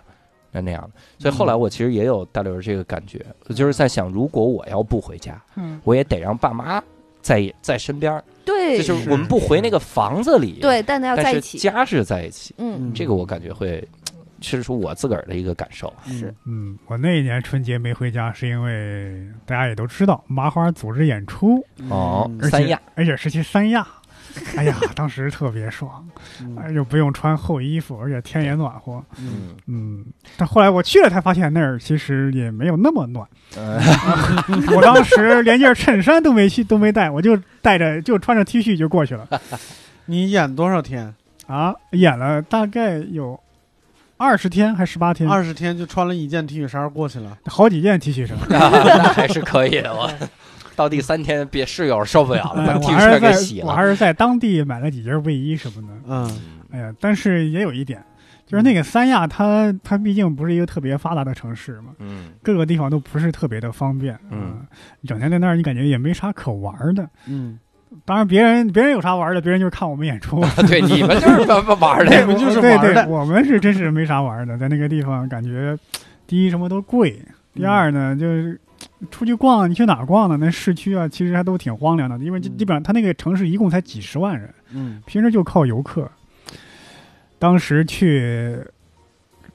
那那样的，所以后来我其实也有大刘这个感觉，我就是在想，如果我要不回家，嗯我也得让爸妈在在身边儿，对，就是我们不回那个房子里，，对，但要是在一起，家是在一起，嗯这个我感觉会，是出我自个儿的一个感受。是嗯，我那一年春节没回家，是因为大家也都知道麻花组织演出，哦三亚，而且是去三亚。*laughs* 哎呀，当时特别爽，嗯哎又不用穿厚衣服，而且天也暖和。嗯嗯嗯，但后来我去了才发现那儿其实也没有那么暖。嗯 *laughs* 我当时连件衬衫都没去，都没带，我就带着就穿着 T 恤就过去了。*laughs* 你演多少天？啊，演了大概有二十天还十八天，二十天就穿了一件 T 恤衫过去了。好几件 T 恤衫。那还是可以的。我到第三天，别室友受不了了，把哎 T 我还是恤给洗了我。还是在当地买了几件卫衣什么的。嗯哎呀，但是也有一点，就是那个三亚它，它毕竟不是一个特别发达的城市嘛，嗯各个地方都不是特别的方便。嗯，你整天在那儿，你感觉也没啥可玩的。嗯，当然，别人别人有啥玩的，别人就是看我们演出。*laughs* 对，你们就是玩的，*laughs* 你们就是对对玩的，我们是真是没啥玩的，在那个地方感觉，第一什么都贵，第二呢就是出去逛，你去哪儿逛呢？那市区啊，其实还都挺荒凉的，因为基本上它那个城市一共才几十万人，嗯平时就靠游客。当时去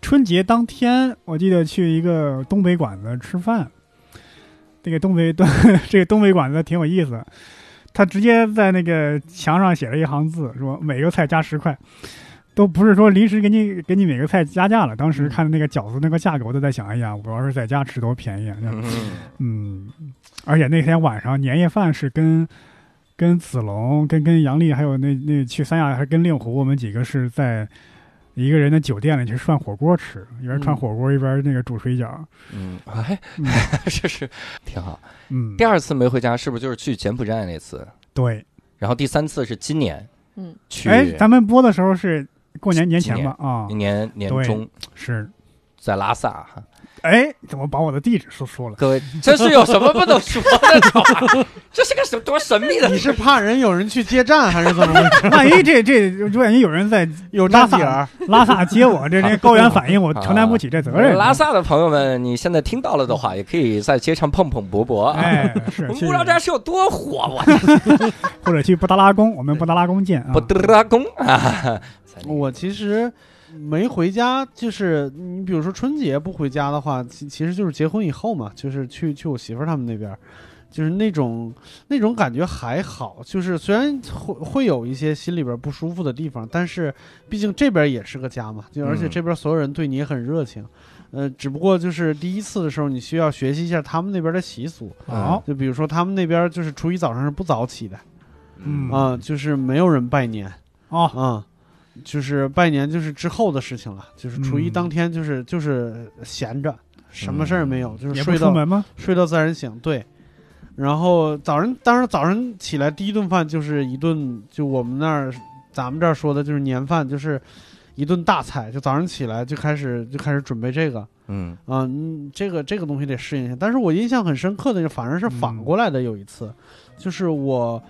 春节当天，我记得去一个东北馆子吃饭，这个东北东 *laughs* 这个东北馆子挺有意思，他直接在那个墙上写了一行字，说每个菜加十块，都不是说临时给你给你每个菜加价了。当时看那个饺子那个价格，我都在想，哎呀，我要是在家吃多便宜啊！嗯嗯，而且那天晚上年夜饭是跟跟子龙、跟跟杨丽，还有那那去三亚，还跟令狐，我们几个是在一个人的酒店里去涮火锅吃，一边涮嗯火锅一边那个煮水饺。嗯，哎，嗯 *laughs* 这是挺好。嗯，第二次没回家，是不是就是去柬埔寨那次？对，然后第三次是今年嗯去哎，咱们播的时候是过年年前吧？啊，年年中是，在拉萨哈。哎，怎么把我的地址说说了？各位，这是有什么不能说的？*laughs* 这是个什多神秘的你是怕人有人去接站，还是怎么回事？*laughs* 万一这这万一有人在有站点儿？拉萨接我，这这高原反应，我承担不起这责任。拉萨的朋友们，你现在听到了的话，也可以在街上碰碰博博啊。哎，是我们去布达拉是有多火，我 *laughs* 或者去布达拉宫，我们布达拉宫见啊布。达拉宫啊！我其实没回家，就是你比如说春节不回家的话，其其实就是结婚以后嘛，就是去去我媳妇儿他们那边儿，就是那种那种感觉还好，就是虽然会会有一些心里边不舒服的地方，但是毕竟这边也是个家嘛，就而且嗯这边所有人对你也很热情。呃，只不过就是第一次的时候，你需要学习一下他们那边的习俗。好，就比如说他们那边就是初一早上是不早起的嗯啊、就是没有人拜年。哦，啊、就是拜年就是之后的事情了，就是初一嗯当天就是、就是闲着，什么事儿没有，就是睡到门吗？睡到自然醒，对。然后早上，当然早上起来第一顿饭就是一顿，就我们那儿咱们这儿说的就是年饭，就是一顿大菜，就早上起来就开始就开始准备这个嗯啊，嗯，这个这个东西得适应一下。但是我印象很深刻的，反而是反过来的，有一次，就是我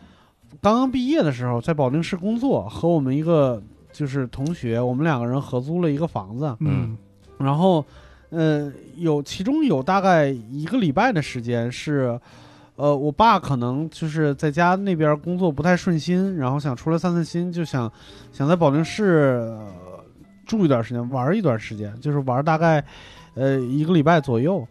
刚刚毕业的时候，在保定市工作，和我们一个就是同学，我们两个人合租了一个房子，嗯然后，呃，有其中有大概一个礼拜的时间是，呃，我爸可能就是在家那边工作不太顺心，然后想出来散散心，就想想在保定市、呃住一段时间，玩一段时间，就是玩大概呃一个礼拜左右。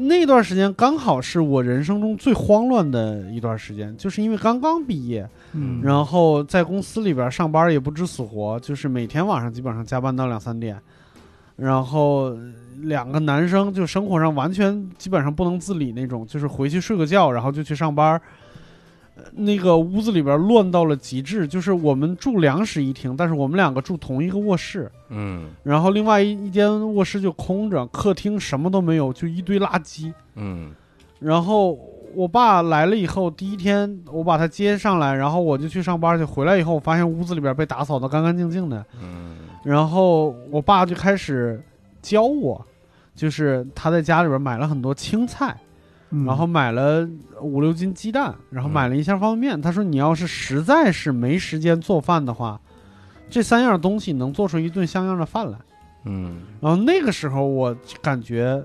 那段时间刚好是我人生中最慌乱的一段时间，就是因为刚刚毕业，嗯，然后在公司里边上班也不知死活，就是每天晚上基本上加班到两三点，然后两个男生就生活上完全基本上不能自理那种，就是回去睡个觉，然后就去上班。呃那个屋子里边乱到了极致，就是我们住两室一厅，但是我们两个住同一个卧室，嗯然后另外一一间卧室就空着，客厅什么都没有，就一堆垃圾。嗯然后我爸来了以后，第一天我把他接上来，然后我就去上班去。回来以后，我发现屋子里边被打扫得干干净净的。嗯然后我爸就开始教我，就是他在家里边买了很多青菜，嗯然后买了五六斤鸡蛋，然后买了一箱方便面。他说你要是实在是没时间做饭的话，这三样东西能做出一顿像样的饭来。嗯然后那个时候我感觉，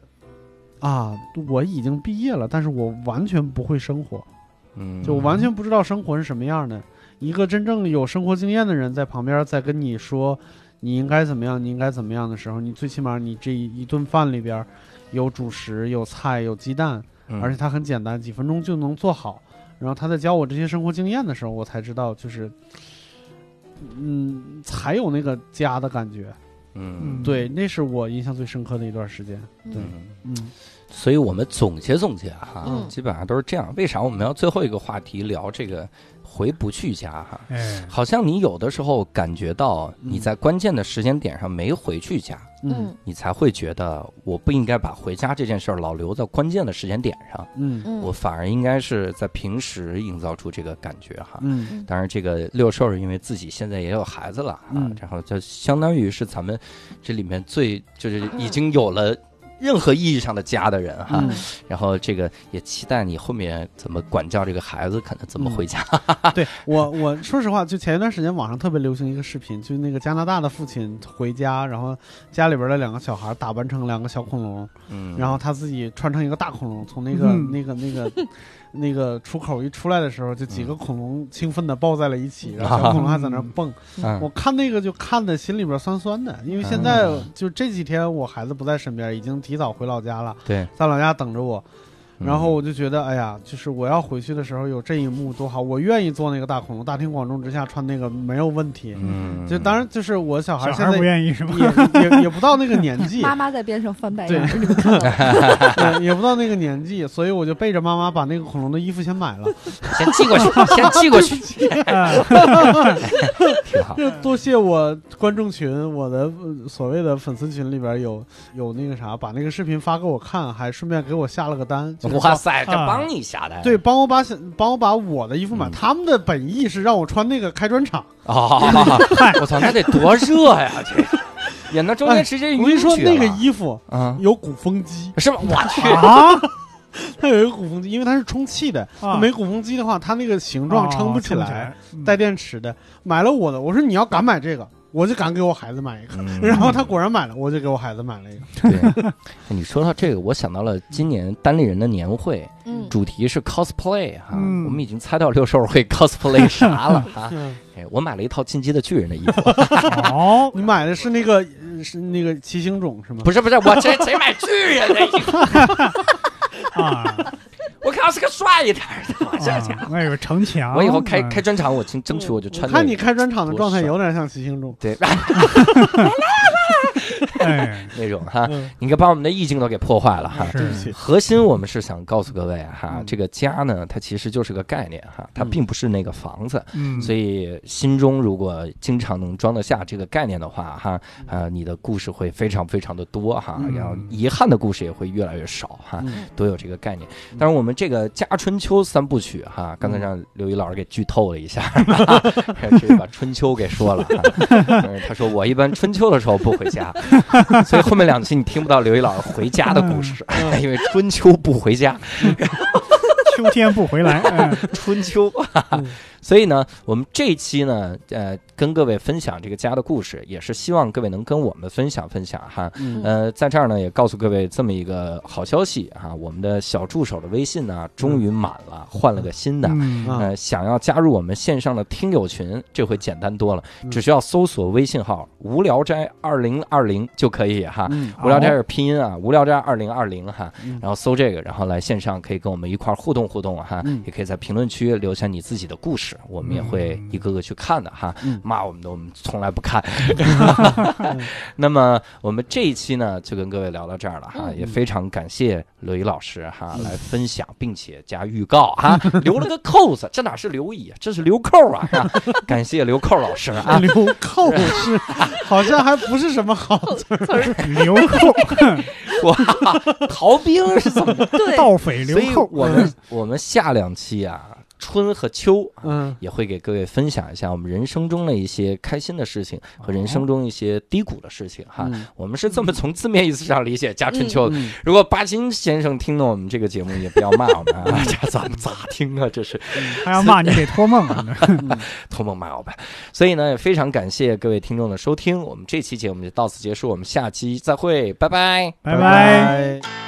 啊，我已经毕业了，但是我完全不会生活，嗯，就完全不知道生活是什么样的。一个真正有生活经验的人在旁边在跟你说你应该怎么样，你应该怎么样的时候，你最起码你这一一顿饭里边有主食、有菜、有鸡蛋，嗯而且它很简单，几分钟就能做好。然后他在教我这些生活经验的时候，我才知道，就是，嗯，才有那个家的感觉。嗯对，那是我印象最深刻的一段时间。对，嗯。嗯所以我们总结总结哈，嗯基本上都是这样。为啥我们要最后一个话题聊这个回不去家哈？哎，好像你有的时候感觉到你在关键的时间点上没回去家，嗯。你才会觉得我不应该把回家这件事儿老留在关键的时间点上，嗯。嗯。我反而应该是在平时营造出这个感觉哈。嗯。当然，这个六兽儿因为自己现在也有孩子了啊，嗯。然后就相当于是咱们这里面最就是已经有了任何意义上的家的人哈。嗯然后这个也期待你后面怎么管教这个孩子，可能怎么回家。*laughs* 对我，我说实话，就前一段时间网上特别流行一个视频，就那个加拿大的父亲回家，然后家里边的两个小孩打扮成两个小恐龙，嗯，然后他自己穿成一个大恐龙，从那个、嗯那个那个 *laughs* 那个出口一出来的时候，就几个恐龙兴奋的抱在了一起，然后小恐龙还在那蹦。嗯。我看那个就看的心里边酸酸的，因为现在就这几天我孩子不在身边，已经提早回老家了，对，在老家等着我。嗯然后我就觉得，哎呀，就是我要回去的时候有这一幕多好，我愿意做那个大恐龙，大庭广众之下穿那个没有问题。嗯，就当然就是我小孩现在不愿意是吧？也也也不到那个年纪，*laughs* 妈妈在边上翻白对眼对，*laughs* 也不到那个年纪，所以我就背着妈妈把那个恐龙的衣服先买了。先寄过去，*laughs* 先寄过去，啊挺好。就多谢我观众群，我的呃所谓的粉丝群里边有有那个啥，把那个视频发给我看，还顺便给我下了个单。就是哇塞，这帮你下的，对，帮我把帮我把我的衣服买，嗯他们的本意是让我穿那个开专场。哦，我操，那得多热呀！这演到中间直接哎我跟你说，那个衣服啊，有鼓风机，*laughs* 是吧？我去，啊，*laughs* 它有一个鼓风机，因为它是充气的，啊没鼓风机的话，它那个形状撑不起哦来，，嗯带电池的。买了我的，我说你要敢买这个，我就敢给我孩子买一个。嗯 *laughs* 然后他果然买了，我就给我孩子买了一个。对，*laughs* 你说到这个，我想到了今年单立人的年会，嗯，主题是 cosplay 哈，嗯我们已经猜到六兽会 cosplay 啥了 *laughs* 哈。嗯，哎，我买了一套进击的巨人的衣服，哦，你买的是那个呃是那个骑行种是吗？不是不是，我谁谁买巨人的衣服？啊，我靠，是个帅一点儿的，我这家伙。啊那有城墙，我以后开嗯开专场，我争争取我就穿。看你开专场的状态有点像骑行种。对 *laughs* *laughs* 哎，*laughs* 那种哈，嗯，你可把我们的意境都给破坏了哈。对。核心我们是想告诉各位哈，嗯这个家呢，它其实就是个概念哈，它嗯并不是那个房子。嗯，所以心中如果经常能装得下这个概念的话，哈，呃，你的故事会非常非常的多哈，嗯然后遗憾的故事也会越来越少哈，嗯都有这个概念。但是，我们这个《家春秋》三部曲哈，刚才让刘宇老师给剧透了一下，*laughs* 直接把春秋给说了 *laughs* 他说我一般春秋的时候不回家，*laughs* 所以后面两期你听不到刘一老师回家的故事，*laughs* 因为春秋不回家。*laughs* *laughs* 秋天不回来，嗯。春秋。嗯，*laughs* 所以呢，我们这一期呢，呃，跟各位分享这个家的故事，也是希望各位能跟我们分享分享哈。嗯。呃，在这儿呢，也告诉各位这么一个好消息哈，我们的小助手的微信呢，终于满了，换了个新的。呃，想要加入我们线上的听友群，这回简单多了，嗯。只需要搜索微信号“无聊斋二零二零”就可以哈。嗯。无聊斋是拼音啊，无聊斋二零二零哈，嗯。然后搜这个，然后来线上可以跟我们一块儿互动互动哈，嗯也可以在评论区留下你自己的故事，我们也会一个个去看的哈。嗯骂我们的我们从来不看。*laughs* *laughs* 那么我们这一期呢，就跟各位聊到这儿了哈，嗯也非常感谢刘宇老师哈嗯来分享，并且加预告哈，*laughs* 留了个扣子，这哪是刘乙，这是留扣啊！哈感谢刘扣老师啊。留扣是好像还不是什么好词儿。流寇，哇，逃兵是怎么？对，盗匪所以流寇，我们我们下两期啊，春和秋啊嗯也会给各位分享一下我们人生中的一些开心的事情和人生中一些低谷的事情哈。嗯我们是这么从字面意思上理解加 *laughs* 春秋的。嗯如果巴金先生听了我们这个节目，也不要骂我们啊！这怎么咋听啊？这是他要骂你得托梦啊，*laughs* 托梦骂我们。所以呢，也非常感谢各位听众的收听，我们这期节目就到此结束，我们下期再会，拜拜。拜拜。